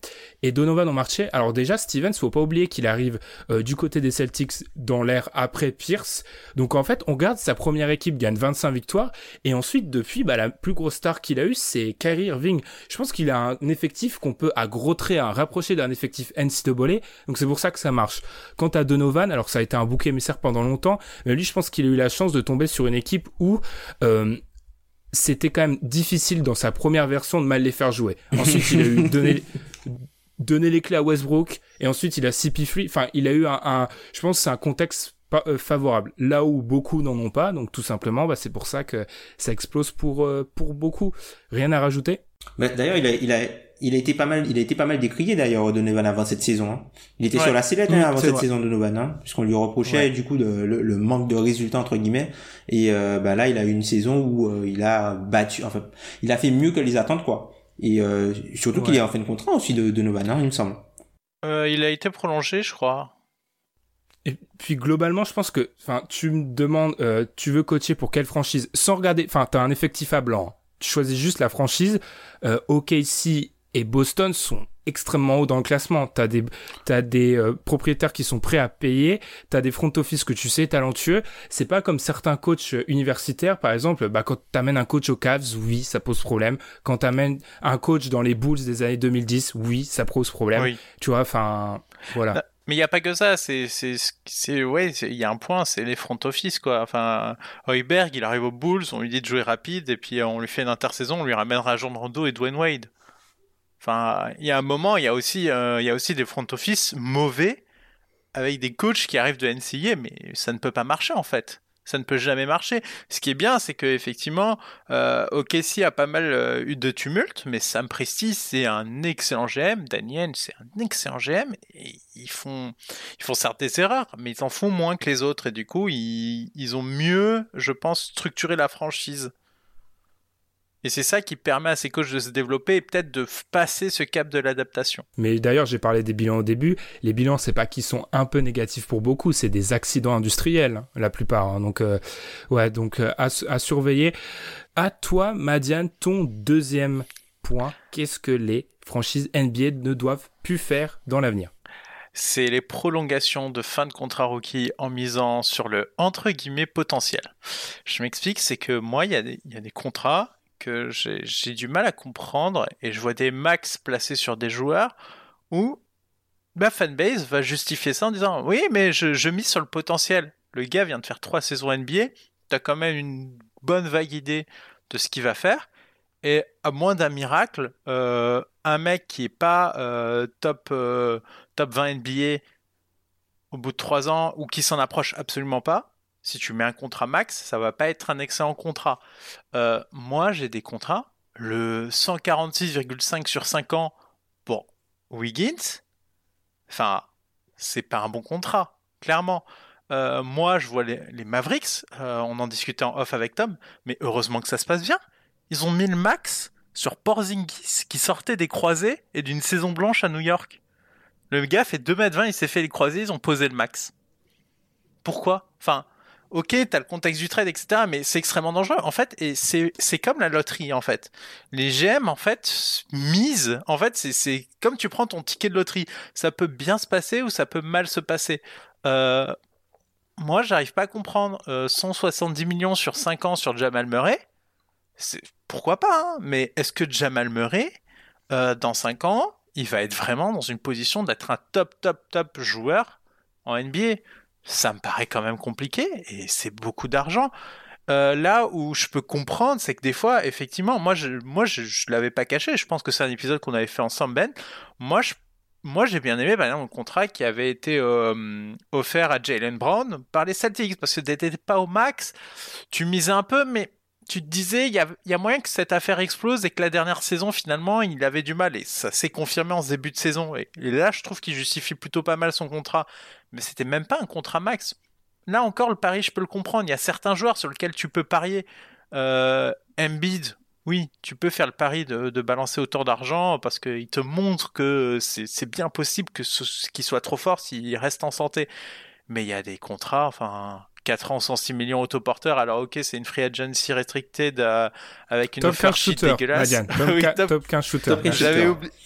Donovan ont marché? Alors déjà, Stevens, faut pas oublier qu'il arrive euh, du côté des Celtics dans l'ère après Pierce. Donc en fait, on garde sa première équipe, gagne 25 victoires, et ensuite, depuis, bah, la plus grosse star qu'il a eu, c'est Kyrie Irving. Je pense qu'il a un effectif qu'on peut à gros traits hein, rapprocher d'un effectif NCAA, donc c'est pour ça que ça marche. Quant à Donovan, alors ça a été un bouc émissaire pendant longtemps, mais lui, je pense qu'il a eu la chance de tomber sur une équipe où euh, c'était quand même difficile dans sa première version de mal les faire jouer. Ensuite, il a eu (laughs) donné, donné les clés à Westbrook et ensuite il a CP3. Enfin, il a eu un, je pense, c'est un contexte pas, euh, favorable. Là où beaucoup n'en ont pas, donc tout simplement, bah, c'est pour ça que ça explose pour euh, pour beaucoup. Rien à rajouter? D'ailleurs, il a, il a il a été pas mal, il a été pas mal décrié d'ailleurs Donovan avant cette saison. Hein. Il était sur la sellette hein, avant cette saison de Donovan, hein, puisqu'on lui reprochait du coup de, le, manque de résultats entre guillemets. Et euh, bah là, il a eu une saison où euh, il a battu, enfin, il a fait mieux que les attentes quoi. Et euh, surtout qu'il a en fait une contrat aussi de Donovan, hein, il me semble. il a été prolongé, je crois. Et puis globalement, je pense que, enfin, tu me demandes, tu veux coacher pour quelle franchise, sans regarder, enfin, t'as un effectif à blanc. Tu choisis juste la franchise. OKC et Boston sont extrêmement hauts dans le classement. T'as des t'as des euh, propriétaires qui sont prêts à payer, t'as des front office que tu sais talentueux. C'est pas comme certains coachs universitaires, par exemple. Bah quand t'amènes un coach aux Cavs, oui, ça pose problème. Quand t'amènes un coach dans les Bulls des années 2010, oui, ça pose problème. Tu vois, enfin, voilà. Bah, mais il n'y a pas que ça, c'est, c'est, c'est, ouais, il y a un point, c'est les front office, quoi. Enfin, Heuberg, il arrive aux Bulls, on lui dit de jouer rapide, et puis on lui fait une intersaison, on lui ramènera Jean Rondo et Dwayne Wade. Il y a un moment, il y a aussi, euh, il y a aussi des front office mauvais avec des coachs qui arrivent de NCA, mais ça ne peut pas marcher en fait. Ça ne peut jamais marcher. Ce qui est bien, c'est que effectivement, euh, OKC a pas mal euh, eu de tumulte, mais Sam Presti c'est un excellent GM, Daniel c'est un excellent GM, ils font, ils font certes des erreurs, mais ils en font moins que les autres, et du coup, ils, ils ont mieux, je pense, structuré la franchise. Et c'est ça qui permet à ces coachs de se développer et peut-être de passer ce cap de l'adaptation. Mais d'ailleurs, j'ai parlé des bilans au début. Les bilans, c'est pas qu'ils sont un peu négatifs pour beaucoup, c'est des accidents industriels, la plupart. Hein. Donc, euh, ouais, donc euh, à, surveiller. À toi, Madiane, ton deuxième point. Qu'est-ce que les franchises NBA ne doivent plus faire dans l'avenir? C'est les prolongations de fin de contrat rookie en misant sur le entre guillemets potentiel. Je m'explique, c'est que moi, il y, y, a des contrats que j'ai du mal à comprendre et je vois des max placés sur des joueurs où ma fanbase va justifier ça en disant oui mais je, je mise sur le potentiel. Le gars vient de faire trois saisons NBA, t'as quand même une bonne vague idée de ce qu'il va faire et à moins d'un miracle, euh, un mec qui est pas euh, top, euh, top 20 NBA au bout de trois ans ou qui s'en approche absolument pas, si tu mets un contrat max, ça va pas être un excellent contrat. Euh, moi, j'ai des contrats. Le 146,5 sur 5 ans pour Wiggins, enfin, c'est pas un bon contrat, clairement. Euh, moi, je vois les, Mavericks, euh, on en discutait en off avec Tom, mais heureusement que ça se passe bien. Ils ont mis le max sur Porzingis qui sortait des croisés et d'une saison blanche à New York. Le gars fait 2m20, il s'est fait les croisés, ils ont posé le max. Pourquoi? Enfin, ok, t'as le contexte du trade, etc., mais c'est extrêmement dangereux. En fait, et c'est comme la loterie, en fait. Les GM, en fait, misent. En fait, c'est comme tu prends ton ticket de loterie. Ça peut bien se passer ou ça peut mal se passer. Euh, moi, j'arrive pas à comprendre. 170 euh, millions sur 5 ans sur Jamal Murray, pourquoi pas, hein mais est-ce que Jamal Murray, euh, dans 5 ans, il va être vraiment dans une position d'être un top, top, top joueur en NBA Ça me paraît quand même compliqué et c'est beaucoup d'argent. Euh, là où je peux comprendre, c'est que des fois, effectivement, moi, je, moi, je, l'avais pas caché. Je pense que c'est un épisode qu'on avait fait ensemble, Ben. Moi, moi, j'ai bien aimé par exemple, le contrat qui avait été euh, offert à Jalen Brown par les Celtics parce que n'étais pas au max. Tu misais un peu, mais tu te disais, il y a, moyen que cette affaire explose et que la dernière saison, finalement, il avait du mal. Et ça s'est confirmé en ce début de saison. Et, là, je trouve qu'il justifie plutôt pas mal son contrat. Mais c'était même pas un contrat max. Là encore, le pari, je peux le comprendre. Il y a certains joueurs sur lesquels tu peux parier. Euh, Embiid, oui, tu peux faire le pari de, balancer autant d'argent parce qu'il te montre que c'est bien possible que qu'il soit trop fort s'il reste en santé. Mais il y a des contrats, enfin, 4 ans, 106 millions autoporteurs. Alors, ok, c'est une free agency restricted avec une top 15 shooter, dégueulasse. (laughs) top, 15 shooter.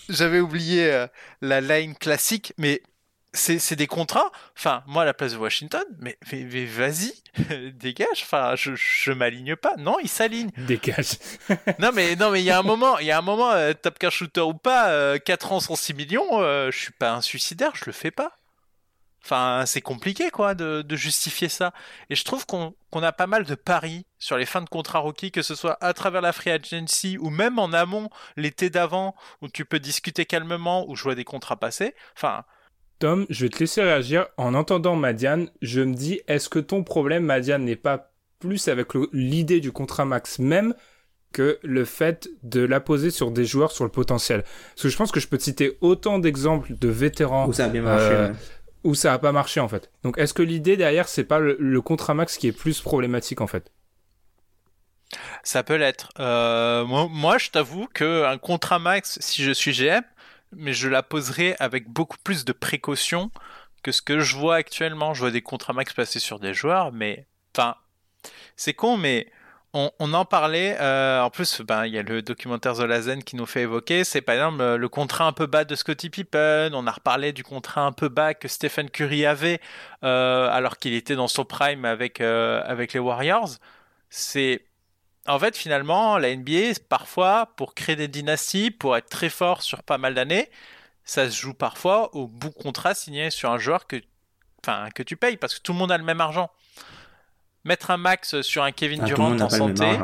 J'avais oublié euh, la line classique, mais c'est des contrats. Enfin, moi, à la place de Washington, mais, vas-y, (laughs) dégage. Enfin, je, je m'aligne pas. Non, il s'aligne. Dégage. (laughs) non, mais non, mais il y a un moment, il y a un moment, euh, top car shooter ou pas, 4 euh, ans, 106 millions, euh, je suis pas un suicidaire, je le fais pas. Enfin, c'est compliqué, quoi, de, justifier ça. Et je trouve qu'on a pas mal de paris sur les fins de contrat rookie, que ce soit à travers la free agency ou même en amont, l'été d'avant, où tu peux discuter calmement ou jouer des contrats passés. Enfin, Tom, je vais te laisser réagir. En entendant Madiane, je me dis, est-ce que ton problème, Madiane, n'est pas plus avec l'idée du contrat max même que le fait de la poser sur des joueurs sur le potentiel? Parce que je pense que je peux te citer autant d'exemples de vétérans où ça a bien marché, euh, où ça a pas marché en fait. Donc est-ce que l'idée derrière c'est pas le, contrat max qui est plus problématique en fait? Ça peut l'être. Euh, moi, moi, je t'avoue que un contrat max, si je suis GM, mais je la poserai avec beaucoup plus de précaution que ce que je vois actuellement. Je vois des contrats max passer sur des joueurs, mais enfin, c'est con, mais on, en parlait. Euh, en plus, ben il y a le documentaire The qui nous fait évoquer. C'est par exemple le contrat un peu bas de Scottie Pippen. On a reparlé du contrat un peu bas que Stephen Curry avait euh, alors qu'il était dans son prime avec euh, avec les Warriors. C'est en fait, finalement, la NBA, parfois, pour créer des dynasties, pour être très fort sur pas mal d'années, ça se joue parfois au bout contrat signé sur un joueur que, que tu payes parce que tout le monde a le même argent. Mettre un max sur un Kevin ah, Durant en santé,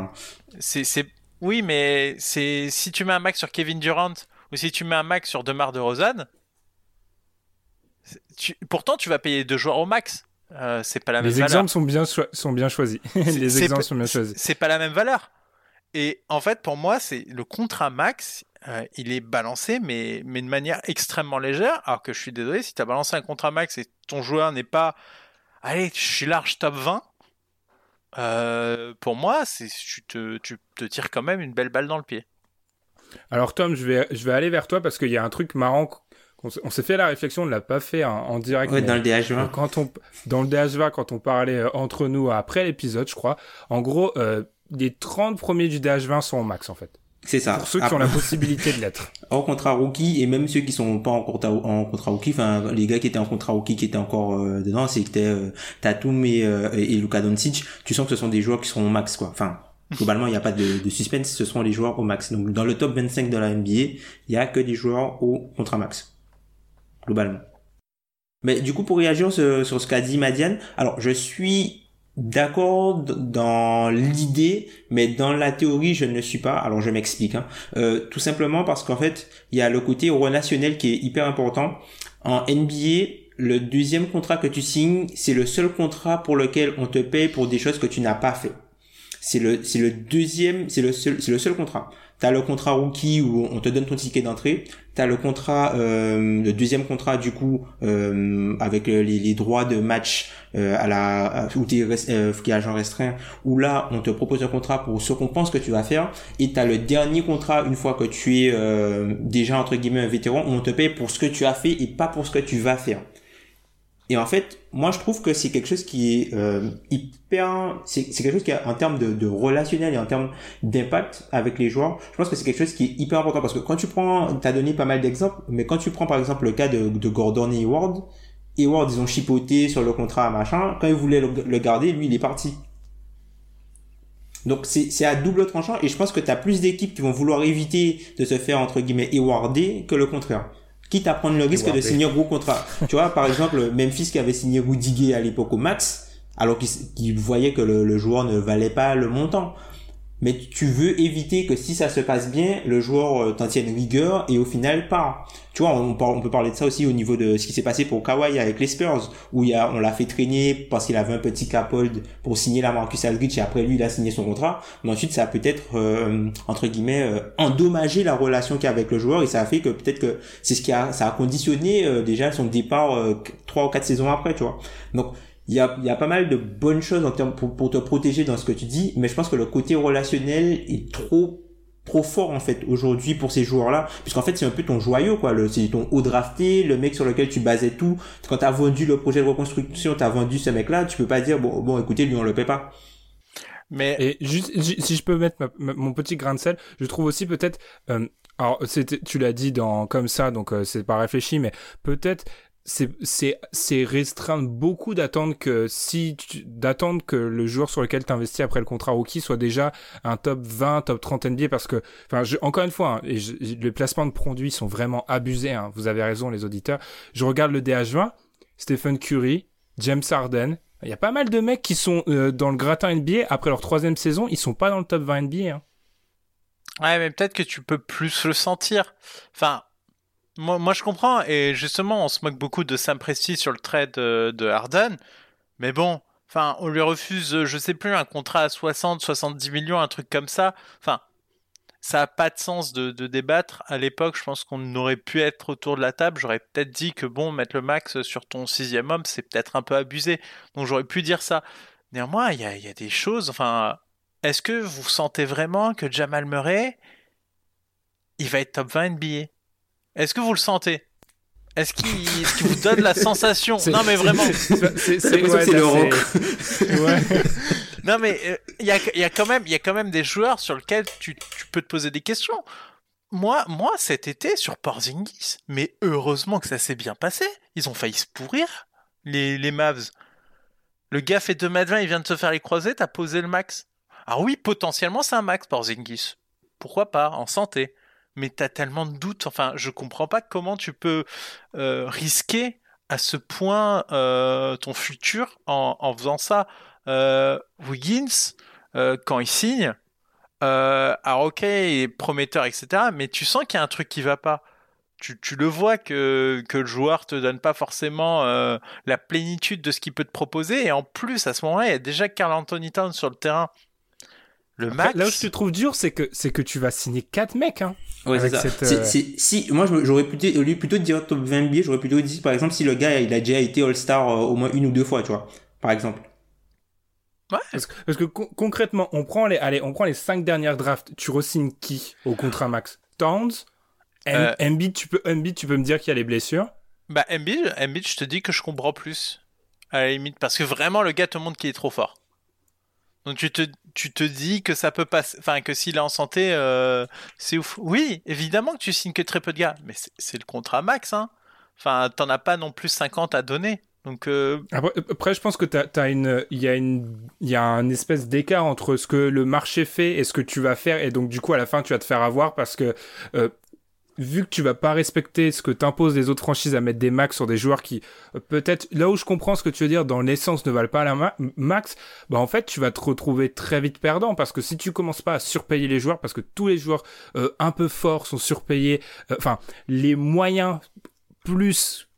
c'est, oui, mais c'est si tu mets un max sur Kevin Durant ou si tu mets un max sur Demar de Rosanne, pourtant tu vas payer deux joueurs au max. Euh, c'est pas la les exemples sont bien sont bien choisis. (laughs) les exemples sont bien choisis. C'est pas la même valeur. Et en fait, pour moi, c'est le contrat max. Euh, il est balancé, mais, mais de manière extrêmement légère. Alors que je suis désolé, si tu as balancé un contrat max et ton joueur n'est pas, allez, je suis large top 20, euh, pour moi, tu te, tu te tires quand même une belle balle dans le pied. Alors Tom, je vais, je vais aller vers toi parce qu'il y a un truc marrant on s'est fait la réflexion, on l'a pas fait en, direct. dans le DH20. Quand on, dans le DH20, quand on parlait euh, entre nous après l'épisode, je crois. En gros, euh, les 30 premiers du DH20 sont au max, en fait. C'est ça. Pour ceux qui ont la possibilité de l'être. (laughs) En contrat rookie et même ceux qui sont pas en contrat, en contrat rookie, enfin les gars qui étaient en contrat rookie qui étaient encore euh, dedans, c'était euh, Tatum et, et Luka Doncic. Tu sens que ce sont des joueurs qui sont au max quoi. Enfin globalement il n'y a pas de, de, suspense, ce sont les joueurs au max. Donc dans le top 25 de la NBA, il y a que des joueurs au contrat max globalement. Mais du coup, pour réagir sur, ce qu'a dit Madiane, alors je suis d'accord dans l'idée, mais dans la théorie, je ne le suis pas. Alors je m'explique. Hein. Euh, tout simplement parce qu'en fait, il y a le côté relationnel qui est hyper important. En NBA, le deuxième contrat que tu signes, c'est le seul contrat pour lequel on te paye pour des choses que tu n'as pas fait. C'est le, c'est le deuxième, c'est le seul, c'est le seul contrat. T'as le contrat rookie où on te donne ton ticket d'entrée. T'as le contrat, euh, le deuxième contrat du coup euh, avec les, les, droits de match euh, à la où t'es euh, qui est agent restreint. Où là, on te propose un contrat pour ce qu'on pense que tu vas faire. Et t'as le dernier contrat une fois que tu es euh, déjà entre guillemets un vétéran où on te paye pour ce que tu as fait et pas pour ce que tu vas faire. Et en fait, moi je trouve que c'est quelque chose qui est euh, hyper, c'est quelque chose qui a en termes de, de relationnel et en termes d'impact avec les joueurs, je pense que c'est quelque chose qui est hyper important parce que quand tu prends, t'as donné pas mal d'exemples, mais quand tu prends par exemple le cas de, de Gordon et Ward, Ward ils ont chipoté sur le contrat machin, quand ils voulaient le, garder, lui il est parti. Donc c'est à double tranchant et je pense que tu as plus d'équipes qui vont vouloir éviter de se faire entre guillemets Ewarder que le contraire quitte à prendre le risque de signer un gros contrat. tu vois, par exemple, Memphis qui avait signé Rudy Gay à l'époque au max, alors qu'il voyait que le, joueur ne valait pas le montant mais tu veux éviter que si ça se passe bien, le joueur euh, t'en tienne rigueur et au final part. Tu vois, on, peut parler de ça aussi au niveau de ce qui s'est passé pour Kawhi avec les Spurs, où il y a, on l'a fait traîner parce qu'il avait un petit capold pour signer la Marcus Aldridge et après lui il a signé son contrat. Mais ensuite ça a peut-être euh, entre guillemets euh, endommagé la relation qu'il y a avec le joueur et ça a fait que peut-être que c'est ce qui a ça a conditionné déjà son départ trois ou quatre saisons après, tu vois. Donc il y a, y a pas mal de bonnes choses en termes pour, pour te protéger dans ce que tu dis, mais je pense que le côté relationnel est trop trop fort en fait aujourd'hui pour ces joueurs-là. Puisqu'en fait c'est un peu ton joyau quoi. Le c'est ton haut drafté le mec sur lequel tu basais tout. Quand t'as vendu le projet de reconstruction t'as vendu ce mec là tu peux pas dire bon bon écoutez lui on le paie pas. Mais et juste si je peux mettre mon petit grain de sel je trouve aussi peut-être euh, alors tu l'as dit dans comme ça donc euh, c'est pas réfléchi mais peut-être c'est restreindre beaucoup d'attendre que si d'attendre que le joueur sur lequel tu investis après le contrat rookie soit déjà un top 20 top 30 NBA parce que enfin encore une fois hein, les placements de produits sont vraiment abusés hein, vous avez raison les auditeurs. Je regarde le DH20 Stephen Curry James Harden. Il y a pas mal de mecs qui sont euh, dans le gratin NBA après leur troisième saison. Ils sont pas dans le top 20 NBA hein. Ouais, mais peut-être que tu peux plus le sentir. Enfin, moi, je comprends, et justement, on se moque beaucoup de Sam Presti sur le trade de, de Harden, mais bon, enfin, on lui refuse, je sais plus, un contrat à 60, 70 millions, un truc comme ça. Enfin, ça n'a pas de sens de, de débattre. À l'époque, je pense qu'on aurait pu être autour de la table. J'aurais peut-être dit que bon, mettre le max sur ton sixième homme, c'est peut-être un peu abusé. Donc j'aurais pu dire ça. Néanmoins, il y a, y a, des choses. Enfin, est-ce que vous sentez vraiment que Jamal Murray, il va être top 20 NBA est-ce que vous le sentez? Est-ce qu'il vous donne la (laughs) sensation? Non mais vraiment. C'est le rock. (laughs) non mais euh, il y, a, y, a, quand même, il y a quand même des joueurs sur lesquels tu, tu, peux te poser des questions. Moi, moi cet été sur Porzingis, mais heureusement que ça s'est bien passé. Ils ont failli se pourrir les, les Mavs. Le gars fait 2 mètres 20, il vient de se faire les croisés, t'as posé le max. Ah oui, potentiellement c'est un max Porzingis. Pourquoi pas en santé mais tu as tellement de doutes. Enfin, je comprends pas comment tu peux euh, risquer à ce point euh, ton futur en, faisant ça. Euh, Wiggins, quand il signe, alors ok, il est prometteur, etc., mais tu sens qu'il y a un truc qui va pas. Tu, tu, le vois que, que le joueur te donne pas forcément la plénitude de ce qu'il peut te proposer, et en plus, à ce moment-là, il y a déjà Carl Anthony Town sur le terrain. Le max... Là où je te trouve dur, c'est que, c'est que tu vas signer 4 mecs, hein. Ouais, c'est ça. Euh, si, moi, j'aurais plutôt, au lieu plutôt de dire top 20 billets, j'aurais plutôt dit, par exemple, si le gars, il a déjà été All-Star euh, au moins une ou deux fois, tu vois, par exemple. Ouais. Parce que, parce que concrètement, on prend les, allez, on prend les 5 dernières drafts. Tu resignes qui au contrat max? Towns, euh... Embiid, tu peux, Embiid, tu peux me dire qu'il y a les blessures? Bah, Embiid, Embiid, je te dis que je comprends plus. À la limite, parce que vraiment, le gars te montre qu'il est trop fort. Donc tu te, tu te dis que ça peut passer, enfin que s'il est en santé, euh, c'est ouf. Oui, évidemment que tu signes que très peu de gars, mais c'est le contrat max, hein. Enfin, t'en as pas non plus 50 à donner. Donc euh... après, je pense que t'as, as il y a une, il y a un espèce d'écart entre ce que le marché fait et ce que tu vas faire, et donc du coup à la fin tu vas te faire avoir parce que euh, vu que tu vas pas respecter ce que t'impose les autres franchises à mettre des max sur des joueurs qui euh, peut-être là où je comprends ce que tu veux dire dans l'essence ne valent pas la max bah en fait tu vas te retrouver très vite perdant parce que si tu commences pas à surpayer les joueurs parce que tous les joueurs euh, un peu forts sont surpayés euh, enfin les moyens plus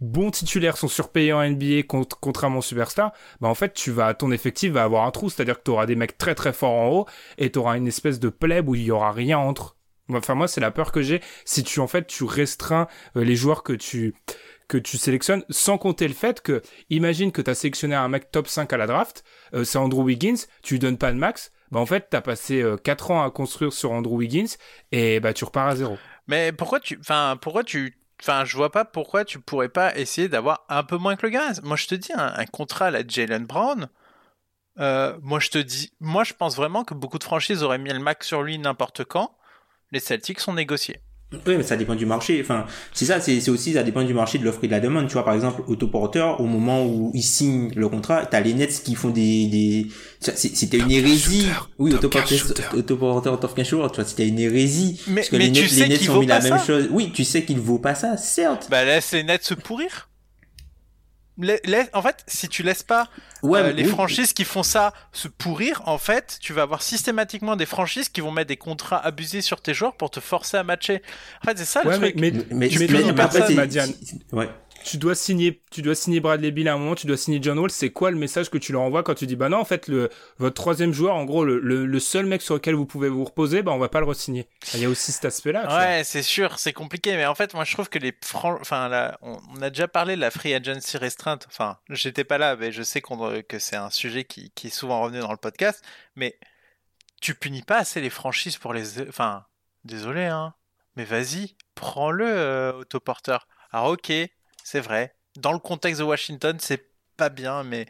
bons titulaires sont surpayés en NBA contre, contrairement aux superstars, bah en fait tu vas ton effectif va avoir un trou, c'est-à-dire que tu auras des mecs très très forts en haut et tu auras une espèce de plèbe où il y aura rien entre. Enfin moi c'est la peur que j'ai si tu en fait tu restreins euh, les joueurs que tu que tu sélectionnes sans compter le fait que imagine que tu as sélectionné un mec top 5 à la draft, euh, c'est Andrew Wiggins, tu lui donnes pas de max, bah en fait tu as passé 4 ans à construire sur Andrew Wiggins et bah tu repars à zéro. Mais pourquoi tu enfin pourquoi tu Enfin, je vois pas pourquoi tu pourrais pas essayer d'avoir un peu moins que le gaz. Moi, je te dis, un, contrat à Jalen Brown, euh, moi, je te dis, moi, je pense vraiment que beaucoup de franchises auraient mis le max sur lui n'importe quand. Les Celtics sont négociés. Oui, mais ça dépend du marché. Enfin, c'est ça, c'est aussi, ça dépend du marché de l'offre et de la demande. Tu vois, par exemple, autoporteur, au moment où ils signent le contrat, t'as les Nets qui font des, des, c'était une hérésie. Oui, autoporteur, autoporteur, top tu vois, c'était une hérésie. Mais, parce que les, Nets, les Nets ont mis la même chose. Oui, tu sais qu'il vaut pas ça, certes. Bah, laisse les Nets se pourrir en fait, si tu laisses pas euh, les franchises qui font ça se pourrir, en fait, tu vas avoir systématiquement des franchises qui vont mettre des contrats abusés sur tes joueurs pour te forcer à matcher. En fait, c'est ça le truc. Mais, mais, mais, tu mets pas Ouais tu dois signer, tu dois signer Bradley Bill à un moment, tu dois signer John Wall. C'est quoi le message que tu leur envoies quand tu dis bah non en fait le votre troisième joueur, en gros le, le, seul mec sur lequel vous pouvez vous reposer, bah on va pas le re-signer. Il y a aussi cet aspect-là. Ouais, c'est sûr, c'est compliqué, mais en fait moi je trouve que les enfin là, on, a déjà parlé de la free agency restreinte. Enfin, j'étais pas là, mais je sais qu'on que c'est un sujet qui, qui est souvent revenu dans le podcast, mais tu punis pas assez les franchises pour les, enfin, désolé hein, mais vas-y, prends-le euh, autoporteur. Alors ok, c'est vrai. Dans le contexte de Washington, c'est pas bien, mais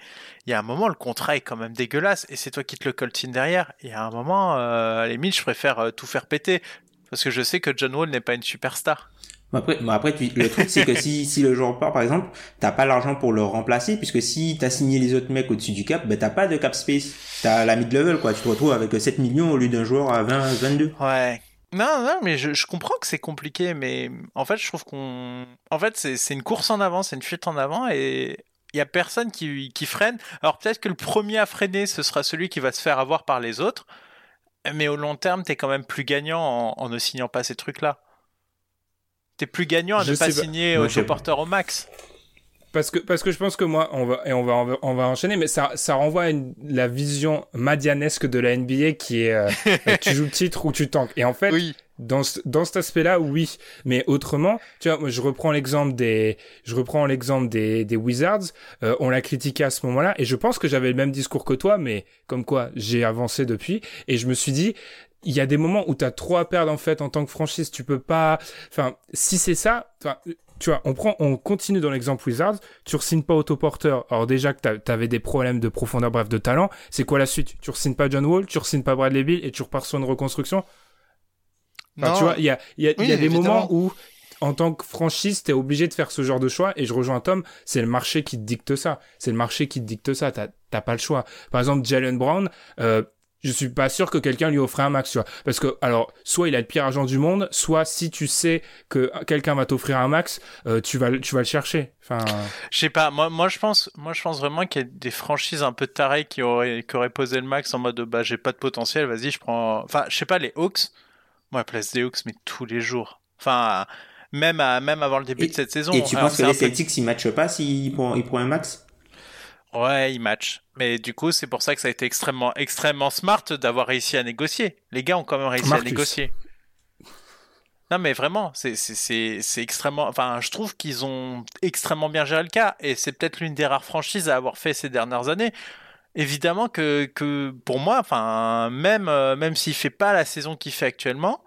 il y a un moment, le contrat est quand même dégueulasse, et c'est toi qui te le coltine derrière. Il y a un moment, euh, à limite, je préfère euh, tout faire péter, parce que je sais que John Wall n'est pas une superstar. Après, après le truc, c'est que si, (laughs) si le joueur part, par exemple, t'as pas l'argent pour le remplacer, puisque si t'as signé les autres mecs au-dessus du cap, ben t'as pas de cap space. T'as la mid-level, quoi. Tu te retrouves avec 7 millions au lieu d'un joueur à 20, 22. Ouais. Non, non, mais je, comprends que c'est compliqué, mais en fait, je trouve qu'on. En fait, c'est une course en avant, c'est une fuite en avant, et il y a personne qui, qui freine. Alors peut-être que le premier à freiner, ce sera celui qui va se faire avoir par les autres, mais au long terme, t'es quand même plus gagnant en, ne signant pas ces trucs-là. T'es plus gagnant à ne pas signer au porteur au max parce que parce que je pense que moi on va et on va on va, enchaîner mais ça ça renvoie à la vision madianesque de la NBA qui est euh, (laughs) tu joues le titre ou tu tankes et en fait dans dans cet aspect-là oui. Mais autrement tu vois moi je reprends l'exemple des je reprends l'exemple des des Wizards. Euh, on l'a critiqué à ce moment-là et je pense que j'avais le même discours que toi mais comme quoi j'ai avancé depuis. Et je me suis dit il y a des moments où tu as trop à perdre en fait en tant que franchise. Tu peux pas enfin si c'est ça tu vois, on prend, on continue dans l'exemple Wizards, tu re-signes pas autoporteur. Alors déjà que t'avais des problèmes de profondeur, bref, de talent, c'est quoi la suite? Tu re-signes pas John Wall, tu re-signes pas Bradley Bill et tu repars sur une reconstruction? Tu vois, il y a, y a, y a des moments où, en tant que franchise, t'es obligé de faire ce genre de choix. Et je rejoins Tom, c'est le marché qui te dicte ça. C'est le marché qui te dicte ça. T'as pas le choix. Par exemple, Jalen Brown, euh, je suis pas sûr que quelqu'un lui offre un max, tu vois. Parce que, alors, soit il a le pire agent du monde, soit si tu sais que quelqu'un va t'offrir un max, euh, tu vas, tu vas le chercher. Enfin. Je sais pas. Moi, moi, je pense, moi, je pense vraiment qu'il y a des franchises un peu tarées qui auraient, qui auraient posé le max en mode, bah, j'ai pas de potentiel, vas-y, je prends. Enfin, je sais pas, les Hawks. Moi, place des Hawks, mais tous les jours. Enfin, même, à, même avant le début de cette saison. Et tu penses que les Celtics, ils matchent pas s'ils prennent, un max? Ouais, ils matchent. Mais du coup, c'est pour ça que ça a été extrêmement, extrêmement smart d'avoir réussi à négocier. Les gars ont quand même réussi à négocier. Non, mais vraiment, c'est extrêmement. Enfin, je trouve qu'ils ont extrêmement bien géré le cas. Et c'est peut-être l'une des rares franchises à avoir fait ces dernières années. Évidemment que, que pour moi, enfin, même, euh, même s'il fait pas la saison qu'il fait actuellement,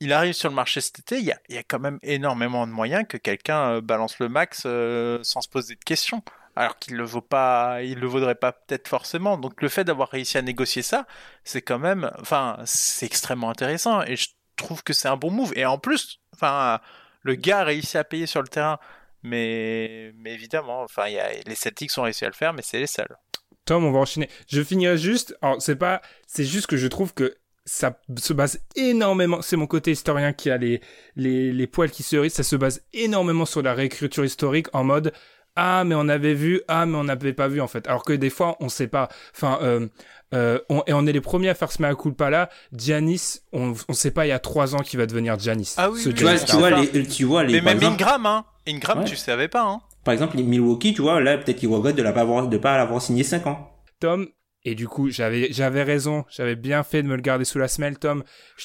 il arrive sur le marché cet été. Il y a, y a quand même énormément de moyens que quelqu'un euh, balance le max euh, sans se poser de questions alors qu'il le vaut pas, il le vaudrait pas peut-être forcément. Donc le fait d'avoir réussi à négocier ça, c'est quand même, enfin, c'est extrêmement intéressant et je trouve que c'est un bon move. Et en plus, enfin, le gars a réussi à payer sur le terrain, mais, mais évidemment, enfin, y a, les Celtics ont réussi à le faire, mais c'est les seuls. Tom, on va enchaîner. Je finirai juste. Alors, c'est pas, c'est juste que je trouve que ça se base énormément, c'est mon côté historien qui a les, les, les poils qui se hérissent, ça se base énormément sur la réécriture historique en mode ah mais on avait vu, ah mais on n'avait pas vu en fait. Alors que des fois on sait pas. Enfin, euh, euh, on, et on est les premiers à faire ce mea culpa là. Giannis, on, on sait pas il y a trois ans qu'il va devenir Giannis. Ah oui, Ce oui, Tu vois, Giannis. tu vois, les, tu vois, les, Mais même exemple- Ingram, hein. Ingram, Ouais. tu savais pas, hein. Par exemple, les Milwaukee, tu vois, là, peut-être qu'ils regrettent de ne pas avoir, de pas l'avoir signé 5 ans. Tom, et du coup, j'avais, j'avais raison, j'avais bien fait de me le garder sous la semelle, Tom.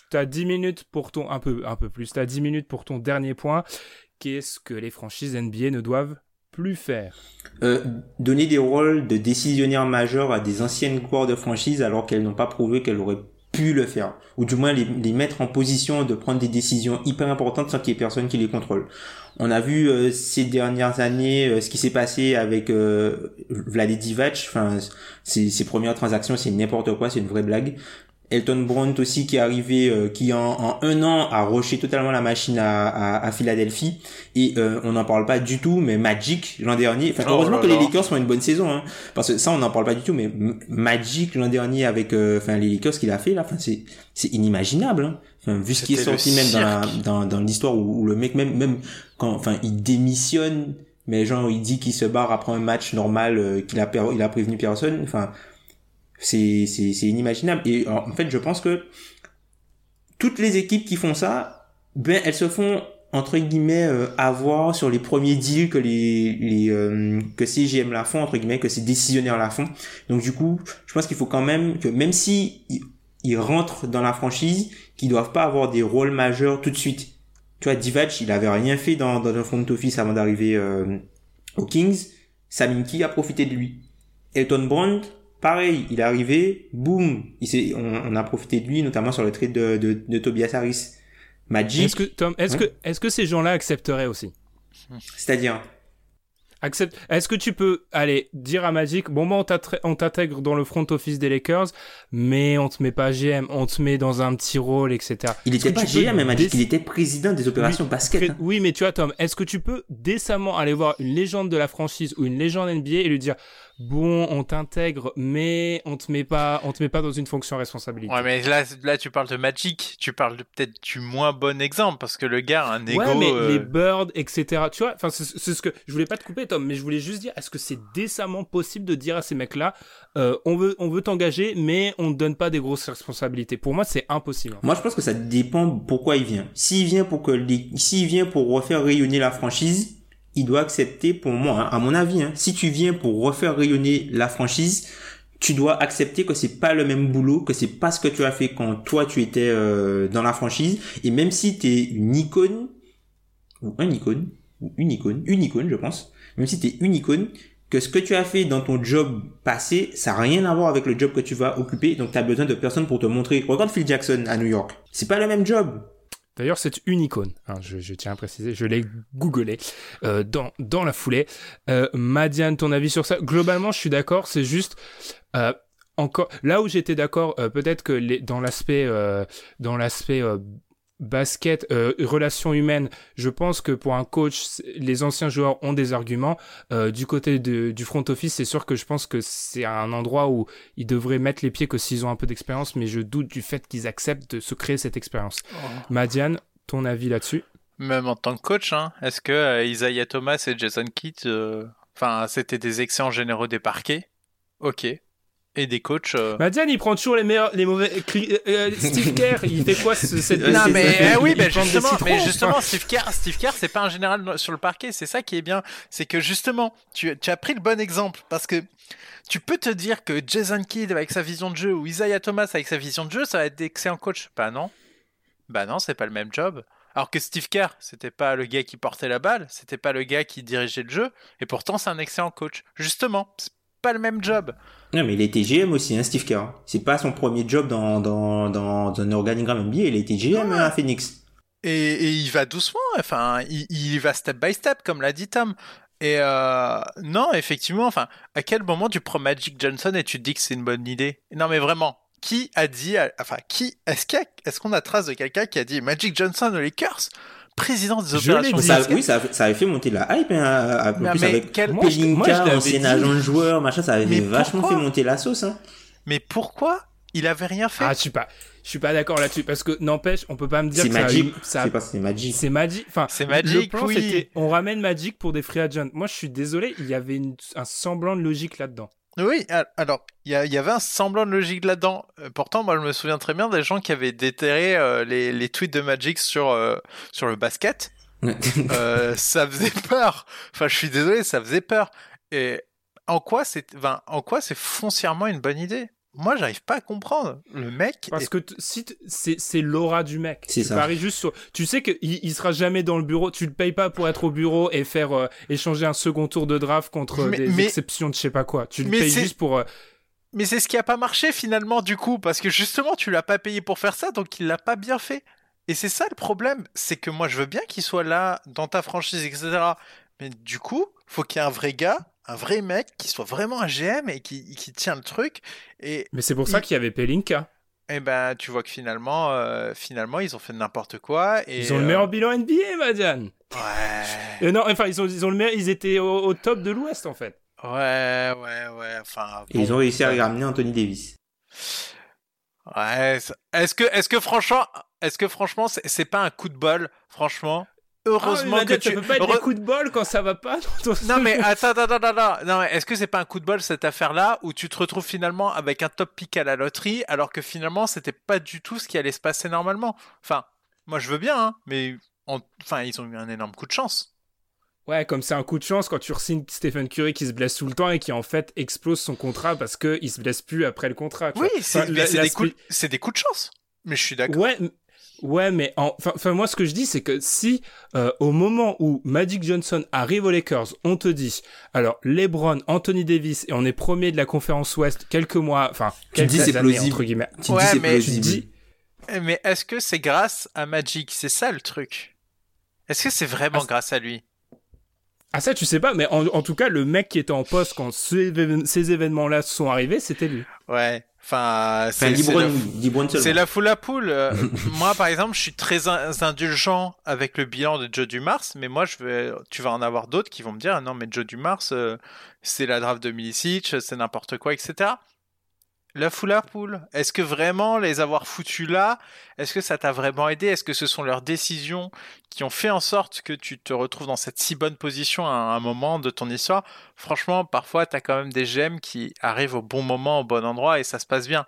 T'as 10 minutes pour ton, un peu, un peu plus, t'as 10 minutes pour ton dernier point. Qu'est-ce que les franchises NBA ne doivent faire? Euh, donner des rôles de décisionnaires majeurs à des anciennes joueurs de franchise alors qu'elles n'ont pas prouvé qu'elles auraient pu le faire. Ou du moins les, les mettre en position de prendre des décisions hyper importantes sans qu'il y ait personne qui les contrôle. On a vu euh, ces dernières années euh, ce qui s'est passé avec euh, Vlade Divac. Enfin, ses, ses premières transactions, c'est n'importe quoi, c'est une vraie blague. Elton Brand aussi qui est arrivé, euh, qui en, en un an a rushé totalement la machine à, à, à Philadelphie et euh, on n'en parle pas du tout. Mais Magic l'an dernier, enfin Oh heureusement là que les. Lakers font une bonne saison, hein, parce que ça on n'en parle pas du tout. Mais Magic l'an dernier avec, euh, enfin les Lakers qu'il a fait là, enfin c'est c'est inimaginable. Hein. Enfin, vu ce qui est sorti même dans la, dans, dans l'histoire où, où le mec même même quand enfin il démissionne mais genre il dit qu'il se barre après un match normal euh, qu'il a il a prévenu personne enfin c'est c'est c'est inimaginable et en fait je pense que toutes les équipes qui font ça ben elles se font entre guillemets euh, avoir sur les premiers deals que les les euh, que ces GM la font entre guillemets que ces décisionnaires la font donc du coup je pense qu'il faut quand même que même si ils rentrent dans la franchise qu'ils doivent pas avoir des rôles majeurs tout de suite tu vois, Divac, il avait rien fait dans, dans le front office avant d'arriver euh, aux Kings. Saminki a profité de lui. Elton Brand, pareil, il est arrivé, boum, il on, on a profité de lui, notamment sur le trade de, de, de Tobias Harris. Magic, Est-ce que, Tom, est-ce Ouais. que, est-ce que ces gens-là accepteraient aussi? c'est-à-dire, Accepte. Est-ce que tu peux, aller dire à Magic, bon, bah, on t'intègre dans le front office des Lakers, mais on te met pas GM, on te met dans un petit rôle, etc. il était pas GM, mais Magic, il était président des opérations basket. Cré- hein. Oui, mais tu vois, Tom, est-ce que tu peux décemment aller voir une légende de la franchise ou une légende NBA et lui dire, bon, on t'intègre, mais on te met pas, on te met pas dans une fonction responsabilité. Ouais, mais là, là, tu parles de Magic. Tu parles de peut-être du moins bon exemple parce que le gars a un ego. Ouais, mais euh, les birds, etc. Tu vois, enfin, c'est ce que je voulais pas te couper, Tom, mais je voulais juste dire, est-ce que c'est décemment possible de dire à ces mecs-là, euh, on veut, on veut t'engager, mais on ne donne pas des grosses responsabilités? Pour moi, c'est impossible. Moi, je pense que ça dépend pourquoi il vient. S'il vient pour que les, s'il vient pour refaire rayonner la franchise, il doit accepter, pour moi, hein, à mon avis, hein, si tu viens pour refaire rayonner la franchise, tu dois accepter que c'est pas le même boulot, que c'est pas ce que tu as fait quand toi tu étais euh, dans la franchise. Et même si t'es une icône ou un icône ou une icône, une icône, je pense. Même si t'es une icône, que ce que tu as fait dans ton job passé, ça n'a rien à voir avec le job que tu vas occuper. Donc, tu as besoin de personne pour te montrer. Regarde Phil Jackson à New York. C'est pas le même job. D'ailleurs, c'est une icône. hein, je, tiens à préciser, je l'ai googlé euh, dans la foulée. Euh, Madiane, ton avis sur ça? Globalement, je suis d'accord. C'est juste euh, encore là où j'étais d'accord. Peut-être que dans l'aspect basket, euh, relations humaines, je pense que pour un coach, les anciens joueurs ont des arguments. Euh, du côté de, du front office, c'est sûr que je pense que c'est un endroit où ils devraient mettre les pieds que s'ils ont un peu d'expérience, mais je doute du fait qu'ils acceptent de se créer cette expérience. Madiane, ton avis là-dessus? Même en tant que coach, hein, est-ce que euh, Isaiah Thomas et Jason Kidd, euh, enfin, c'était des excellents généraux des parquets? Ok. Et des coachs. euh, Madiane, il prend toujours les meilleurs, les mauvais. cri- euh, Steve Kerr, il fait quoi ce- cette Non mais eh oui, justement, citrons, mais justement, Steve Kerr, Steve Kerr, c'est pas un général sur le parquet. C'est ça qui est bien, c'est que justement, tu, tu as pris le bon exemple parce que tu peux te dire que Jason Kidd avec sa vision de jeu ou Isaiah Thomas avec sa vision de jeu, ça va être d'excellents coach. Bah non, bah non, c'est pas le même job. Alors que Steve Kerr, c'était pas le gars qui portait la balle, c'était pas le gars qui dirigeait le jeu, et pourtant c'est un excellent coach. Justement, pas le même job. Non, mais il été GM aussi, hein, Steve Kerr. C'est pas son premier job dans, dans, dans, dans un organigramme NBA. Il été GM à Phoenix. Et, et il va doucement, enfin, il, il va step by step, comme l'a dit Tom. Et euh, non, effectivement, enfin, à quel moment tu prends Magic Johnson et tu te dis que c'est une bonne idée? Non, mais vraiment, qui a dit, enfin, qui est-ce y a- qu'on a trace de quelqu'un qui a dit Magic Johnson aux Lakers, président des Je opérations Ça, oui, ça, a fait- ça avait fait monter la hype, hein, à- en Non, plus mais avec quel- Pelinka, ancien agent de joueur, machin, ça avait Mais vachement fait monter la sauce, hein. Mais pourquoi Il avait rien fait. Ah, je suis pas, je suis pas d'accord là-dessus parce que n'empêche, on peut pas me dire C'est que ça Magic. ça a- C'est pas c'est Magic. C'est Magic. Enfin, C'est le Magic, plan, oui. c'était, On ramène Magic pour des free agents. Moi, je suis désolé, il y avait une- un semblant de logique là-dedans. Oui, al- alors, il y, avait un semblant de logique là-dedans. Euh, Pourtant, moi, je me souviens très bien des gens qui avaient déterré euh, les, les tweets de Magic sur, euh, sur le basket. Euh, (laughs) ça faisait peur. Enfin, je suis désolé, ça faisait peur. Et en quoi c'est, en quoi c'est foncièrement une bonne idée? Moi, j'arrive pas à comprendre. Le mec. Parce est- que si c'est c'est l'aura du mec. C'est tu ça. paries juste sur. Tu sais qu'il il sera jamais dans le bureau. Tu le payes pas pour être au bureau et faire euh, échanger un second tour de draft contre Mais- des mais- exceptions de je sais pas quoi. Tu le Mais payes c'est- juste pour. euh, Mais c'est ce qui a pas marché finalement du coup, parce que justement tu l'as pas payé pour faire ça, donc il l'a pas bien fait. Et c'est ça le problème, c'est que moi je veux bien qu'il soit là dans ta franchise, etc. Mais du coup, faut qu'il y ait un vrai gars, un vrai mec qui soit vraiment un GM et qui, qui tient le truc. Et, Mais c'est pour ça Il- qu'il y avait Pelinka. et ben tu vois que finalement, euh, finalement ils ont fait n'importe quoi. Et, Ils ont le euh, meilleur bilan NBA, Madiane. Ouais, Euh, non, enfin ils ont, ils ont le meilleur. Ils étaient au, au top de l'Ouest en fait. ouais, ouais, ouais. Enfin. Et ils ont réussi à ouais. ramener Anthony Davis. Ouais, est-ce que, est-ce que franchement, est-ce que franchement, c'est c'est pas un coup de bol, franchement? Heureusement ah, que tu. Ça peut pas être heureux- des coups de bol quand ça va pas. dans ton- Non mais (laughs) attends, attends, attends, attends. Non, est-ce que c'est pas un coup de bol cette affaire-là où tu te retrouves finalement avec un top pick à la loterie alors que finalement c'était pas du tout ce qui allait se passer normalement? Enfin, moi je veux bien, hein, mais en- enfin ils ont eu un énorme coup de chance. Ouais, comme c'est un coup de chance quand tu re-signes Stephen Curry qui se blesse tout le temps et qui en fait explose son contrat parce que il se blesse plus après le contrat. tu Oui, c'est Enfin, des coups, des coups de chance. Mais je suis d'accord. Ouais, ouais, mais en- enfin, moi ce que je dis c'est que si euh, au moment où Magic Johnson arrive aux Lakers, on te dit alors LeBron, Anthony Davis et on est premier de la conférence Ouest quelques mois, enfin Tu quelques dis c'est années plausible. entre guillemets. Tu Ouais, dis mais- Tu dis Mais est-ce que c'est grâce à Magic? C'est ça le truc. Est-ce que c'est vraiment Ah, grâce à lui? Ah ça tu sais pas, mais en, en tout cas le mec qui était en poste quand ces, évén- ces événements-là sont arrivés, c'était lui. Ouais. Enfin, c'est la foule à poule. Euh, (laughs) moi, par exemple, je suis très in- indulgent avec le bilan de Joe Dumars, mais moi, je vais, tu vas en avoir d'autres qui vont me dire, ah non, mais Joe Dumars, euh, c'est la draft de Milicic, c'est n'importe quoi, etc. La foule à poule. Est-ce que vraiment les avoir foutus là, est-ce que ça t'a vraiment aidé Est-ce que ce sont leurs décisions qui ont fait en sorte que tu te retrouves dans cette si bonne position à un moment de ton histoire? Franchement, parfois, t'as quand même des gemmes qui arrivent au bon moment, au bon endroit et ça se passe bien.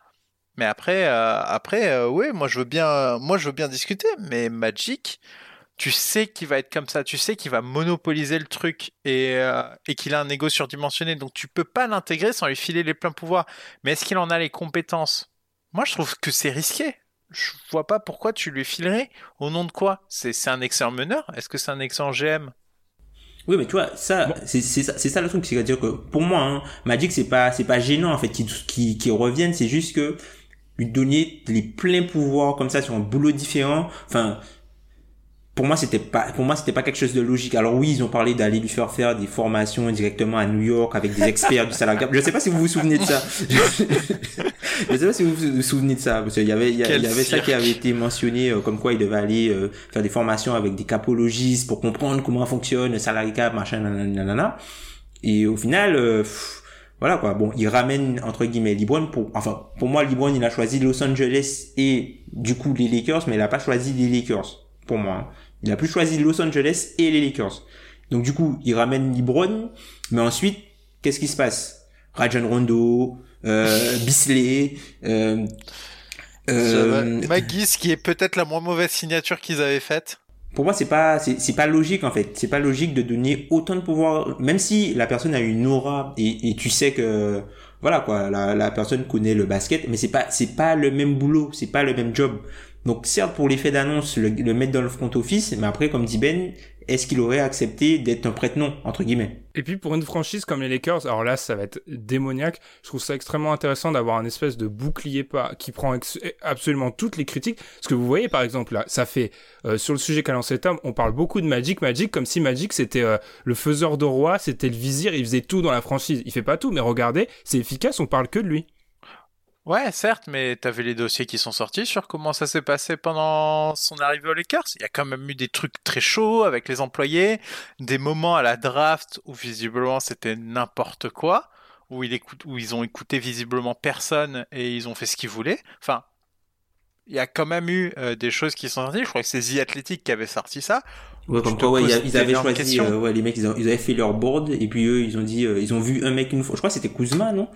Mais après, euh, après, euh, oui, moi je veux bien, moi je veux bien discuter. Mais Magic, tu sais qu'il va être comme ça, tu sais qu'il va monopoliser le truc et, euh, et qu'il a un ego surdimensionné, donc tu peux pas l'intégrer sans lui filer les pleins pouvoirs. Mais est-ce qu'il en a les compétences? Moi, je trouve que c'est risqué. Je vois pas pourquoi tu lui filerais. Au nom de quoi? C'est un excellent meneur? Est-ce que c'est un excellent GM Oui, mais tu vois, ça, c'est c'est ça, le truc, c'est-à-dire que pour moi, hein, Magic, c'est pas, c'est pas gênant en fait qui, qui reviennent, c'est juste que lui donner les pleins pouvoirs comme ça sur un boulot différent, enfin, pour moi, c'était pas, pour moi, c'était pas quelque chose de logique. Alors oui, ils ont parlé d'aller lui faire faire des formations directement à New York avec des experts du salarié. Je sais pas si vous vous souvenez de ça. Je sais pas si vous vous souvenez de ça, parce qu'il y avait, il y, avait ça qui avait été mentionné, euh, comme quoi il devait aller euh, faire des formations avec des capologistes pour comprendre comment fonctionne le salarié cap, machin, nanana. Et au final, euh, voilà quoi. Bon, il ramène entre guillemets LeBron pour, enfin, pour moi, LeBron il a choisi Los Angeles et du coup les Lakers, mais il a pas choisi les Lakers. Pour moi, hein. Il a plus choisi Los Angeles et les Lakers. Donc du coup, il ramène LeBron, mais ensuite, qu'est-ce qui se passe? Rajon Rondo, euh, (laughs) Bisley, euh, euh, Magis, qui est peut-être la moins mauvaise signature qu'ils avaient faite. pour moi c'est pas c'est c'est pas logique en fait c'est pas logique de donner autant de pouvoir même si la personne a une aura et, et tu sais que voilà quoi la, la personne connaît le basket mais c'est pas c'est pas le même boulot c'est pas le même job donc certes pour l'effet d'annonce le, mettre dans le front office mais après comme dit Ben est-ce qu'il aurait accepté d'être un prête-nom entre guillemets? Et puis pour une franchise comme les Lakers, alors là ça va être démoniaque. Je trouve ça extrêmement intéressant d'avoir un espèce de bouclier pas qui prend absolument toutes les critiques. Parce que vous voyez par exemple là, ça fait euh, sur le sujet qu'a lancé Tom, on parle beaucoup de Magic, Magic comme si Magic c'était euh, le faiseur de roi, c'était le vizir, il faisait tout dans la franchise. Il fait pas tout, mais regardez, c'est efficace, on parle que de lui. Ouais, certes, mais vu les dossiers qui sont sortis sur comment ça s'est passé pendant son arrivée aux Lakers. Il y a quand même eu des trucs très chauds avec les employés, des moments à la draft où visiblement c'était n'importe quoi, où, il écoute, où ils ont écouté visiblement personne et ils ont fait ce qu'ils voulaient. Enfin, il y a quand même eu euh, des choses qui sont sorties. Je crois que c'est The Athletic qui avait sorti ça. Ouais, comme quoi, ouais, ils avaient choisi, euh, ouais, les mecs, ils, avaient fait leur board, et puis eux, ils ont dit, euh, ils ont vu un mec une fois. Je crois que c'était Kuzma, non?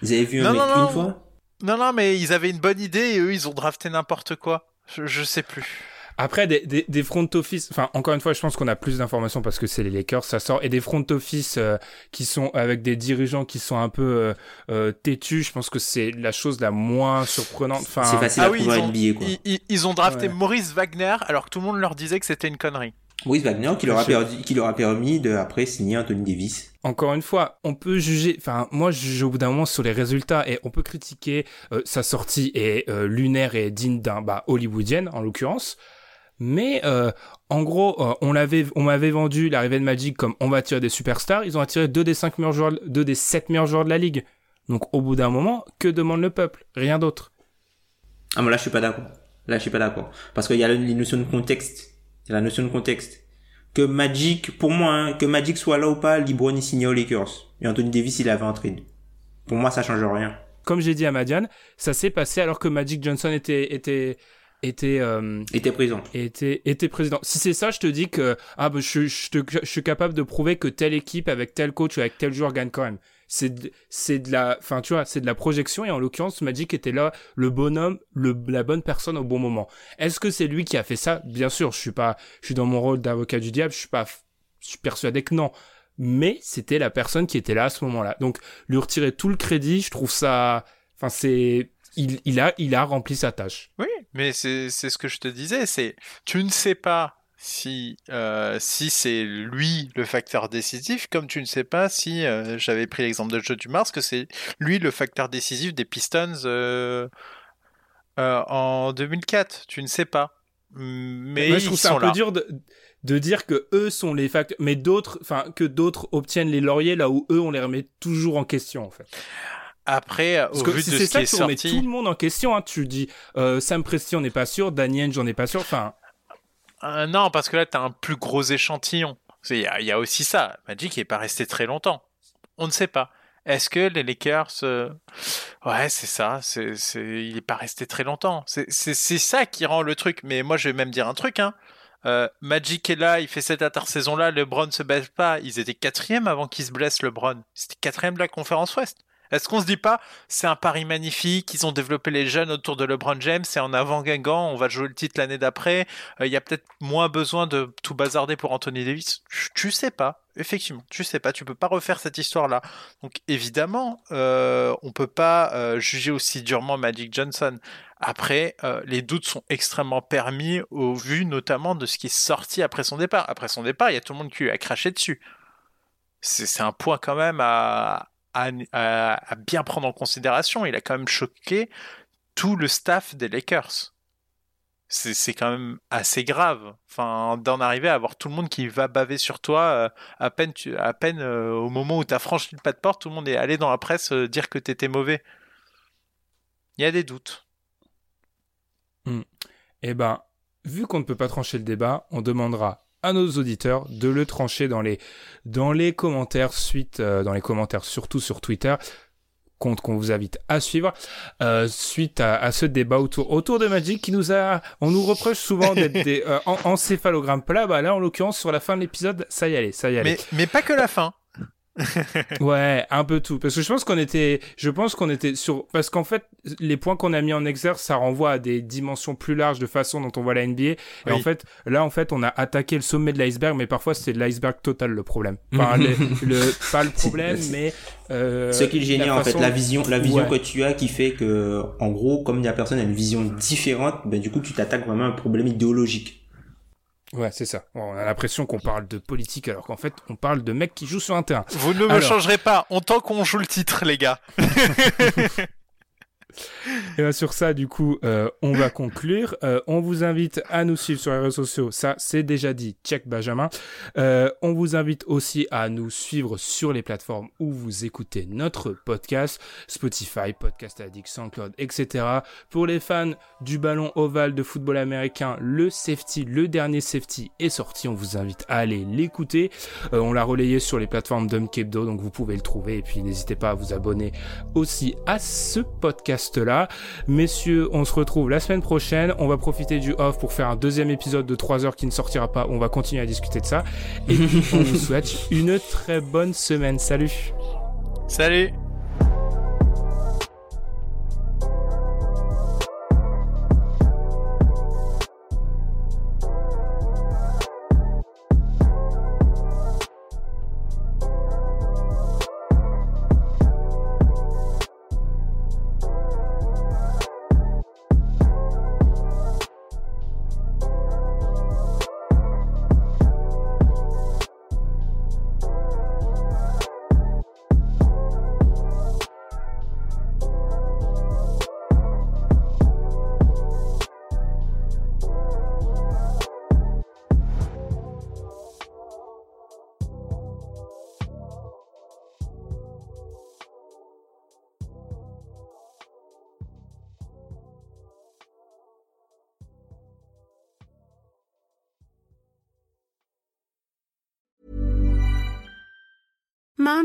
Ils avaient vu un mec une fois? Non, non, mais ils avaient une bonne idée, et eux, ils ont drafté n'importe quoi. Je, je sais plus. Après, des, des, des, front office, enfin, encore une fois, je pense qu'on a plus d'informations parce que c'est les Lakers, ça sort, et des front office euh, qui sont avec des dirigeants qui sont un peu euh, euh, têtus, je pense que c'est la chose la moins surprenante. Enfin, c'est facile ah à oui, ils, ont, NBA, quoi. Ils, ils, ont drafté ouais. Maurice Wagner alors que tout le monde leur disait que c'était une connerie. Maurice Wagner qui leur, a perdu, qui leur a permis de après signer Anthony Davis. Encore une fois, on peut juger, enfin moi je juge au bout d'un moment sur les résultats et on peut critiquer euh, sa sortie est euh, lunaire et digne d'un bah, hollywoodienne en l'occurrence. Mais euh, en gros, euh, on l'avait, on m'avait vendu l'arrivée de Magic comme on va attirer des superstars. Ils ont attiré deux des cinq meilleurs joueurs, deux des sept meilleurs joueurs de la ligue. Donc au bout d'un moment, que demande le peuple? Rien d'autre. Ah mais là je suis pas d'accord. Là je suis pas d'accord parce qu'il y a la notion de contexte. A la notion de contexte. Que Magic, pour moi, hein, que Magic soit là ou pas, LeBron il signe aux Lakers et Anthony Davis il avait en trade. Pour moi ça change rien. Comme j'ai dit à Madiane, ça s'est passé alors que Magic Johnson était était était euh, était présent était était président si c'est ça je te dis que ah bah, je, je, te, je suis capable de prouver que telle équipe avec tel coach ou avec tel joueur gagne quand même c'est c'est de la enfin tu vois c'est de la projection et en l'occurrence Magic était là le bonhomme le la bonne personne au bon moment. Est-ce que c'est lui qui a fait ça? Bien sûr je suis pas je suis dans mon rôle d'avocat du diable je suis pas je suis persuadé que non. Mais c'était la personne qui était là à ce moment-là. Donc lui retirer tout le crédit je trouve ça enfin c'est il, il, a, il a rempli sa tâche. Oui, mais c'est ce que je te disais, c'est tu ne sais pas si, euh, si c'est lui le facteur décisif, comme tu ne sais pas si, euh, j'avais pris l'exemple de Joe Dumars, que c'est lui le facteur décisif des Pistons euh, en 2004. Tu ne sais pas. Mais Moi, je trouve ils ça un peu là. dur de, de dire que eux sont les facteurs, mais d'autres, enfin, que d'autres obtiennent les lauriers là où eux on les remet toujours en question en fait. Après, Parce au que vu si de c'est ce ça qui est sorti, tout le monde en question, hein, tu dis Sam Presti on n'est pas sûr, Daniel j'en ai pas sûr, enfin Euh, non, parce que là, tu as un plus gros échantillon. Il y, a- aussi ça. Magic n'est pas resté très longtemps. On ne sait pas. Est-ce que les Lakers... euh, Ouais, c'est ça. Il n'est pas resté très longtemps. C'est ça qui rend le truc. Mais moi, je vais même dire un truc. Hein. Euh, Magic est là, il fait cette intersaison-là, LeBron se blesse pas. Ils étaient quatrième avant qu'il se blesse, LeBron. C'était quatrième de la conférence Ouest. Est-ce qu'on se dit pas, c'est un pari magnifique, ils ont développé les jeunes autour de LeBron James, c'est en avant Guingamp, on va jouer le titre l'année d'après, Euh, il y a peut-être moins besoin de tout bazarder pour Anthony Davis. Tu- sais pas, effectivement, tu sais pas, tu peux pas refaire cette histoire-là. Donc évidemment, euh, on peut pas euh, juger aussi durement Magic Johnson. Après, euh, les doutes sont extrêmement permis au vu notamment de ce qui est sorti après son départ. Après son départ, il y a tout le monde qui a craché dessus. C'est un point quand même à, à, bien prendre en considération. Il a quand même choqué tout le staff des Lakers. C'est quand même assez grave. Enfin, d'en arriver à avoir tout le monde qui va baver sur toi euh, à peine, tu, à peine euh, au moment où tu as franchi le pas de porte, tout le monde est allé dans la presse euh, dire que tu étais mauvais. Il y a des doutes. Eh ben, vu qu'on ne peut pas trancher le débat, on demandera à nos auditeurs de le trancher dans les dans les commentaires suite euh, dans les commentaires surtout sur Twitter compte qu'on vous invite à suivre euh, suite à, à ce débat autour autour de Magic qui nous a on nous reproche souvent d'être (laughs) des euh, en, encéphalogrammes plats bah là en l'occurrence sur la fin de l'épisode ça y allait ça y allait Mais, mais pas que la fin. (laughs) Ouais, un peu tout. Parce que je pense qu'on était, je pense qu'on était sur, parce qu'en fait, les points qu'on a mis en exergue, ça renvoie à des dimensions plus larges de façon dont on voit la NBA. Et Oui. en fait, là, en fait, on a attaqué le sommet de l'iceberg, mais parfois c'est l'iceberg total le problème. (laughs) Enfin, le, le- pas le (laughs) problème, mais, euh, Ce qui est génial, en fait, la vision, la vision Ouais. que tu as qui fait que, en gros, comme la personne a une vision différente, ben, du coup, tu t'attaques vraiment à un problème idéologique. Ouais, c'est ça. On a l'impression qu'on parle de politique alors qu'en fait, on parle de mecs qui jouent sur un terrain. Vous ne me changerez pas. On tant qu'on joue le titre, les gars. (laughs) (laughs) Et bien sur ça, du coup, euh, on va conclure. Euh, on vous invite à nous suivre sur les réseaux sociaux. Ça, c'est déjà dit. Check Benjamin. Euh, on vous invite aussi à nous suivre sur les plateformes où vous écoutez notre podcast. Spotify, Podcast Addict, SoundCloud, etc. Pour les fans du ballon ovale de football américain, le safety, le dernier safety est sorti. On vous invite à aller l'écouter. on l'a relayé sur les plateformes d'Umkebdo, donc vous pouvez le trouver. Et puis n'hésitez pas à vous abonner aussi à ce podcast-là. Messieurs, on se retrouve la semaine prochaine. On va profiter du off pour faire un deuxième épisode de 3 heures qui ne sortira pas. On va continuer à discuter de ça. Et puis, (laughs) on vous souhaite une très bonne semaine. Salut. Salut.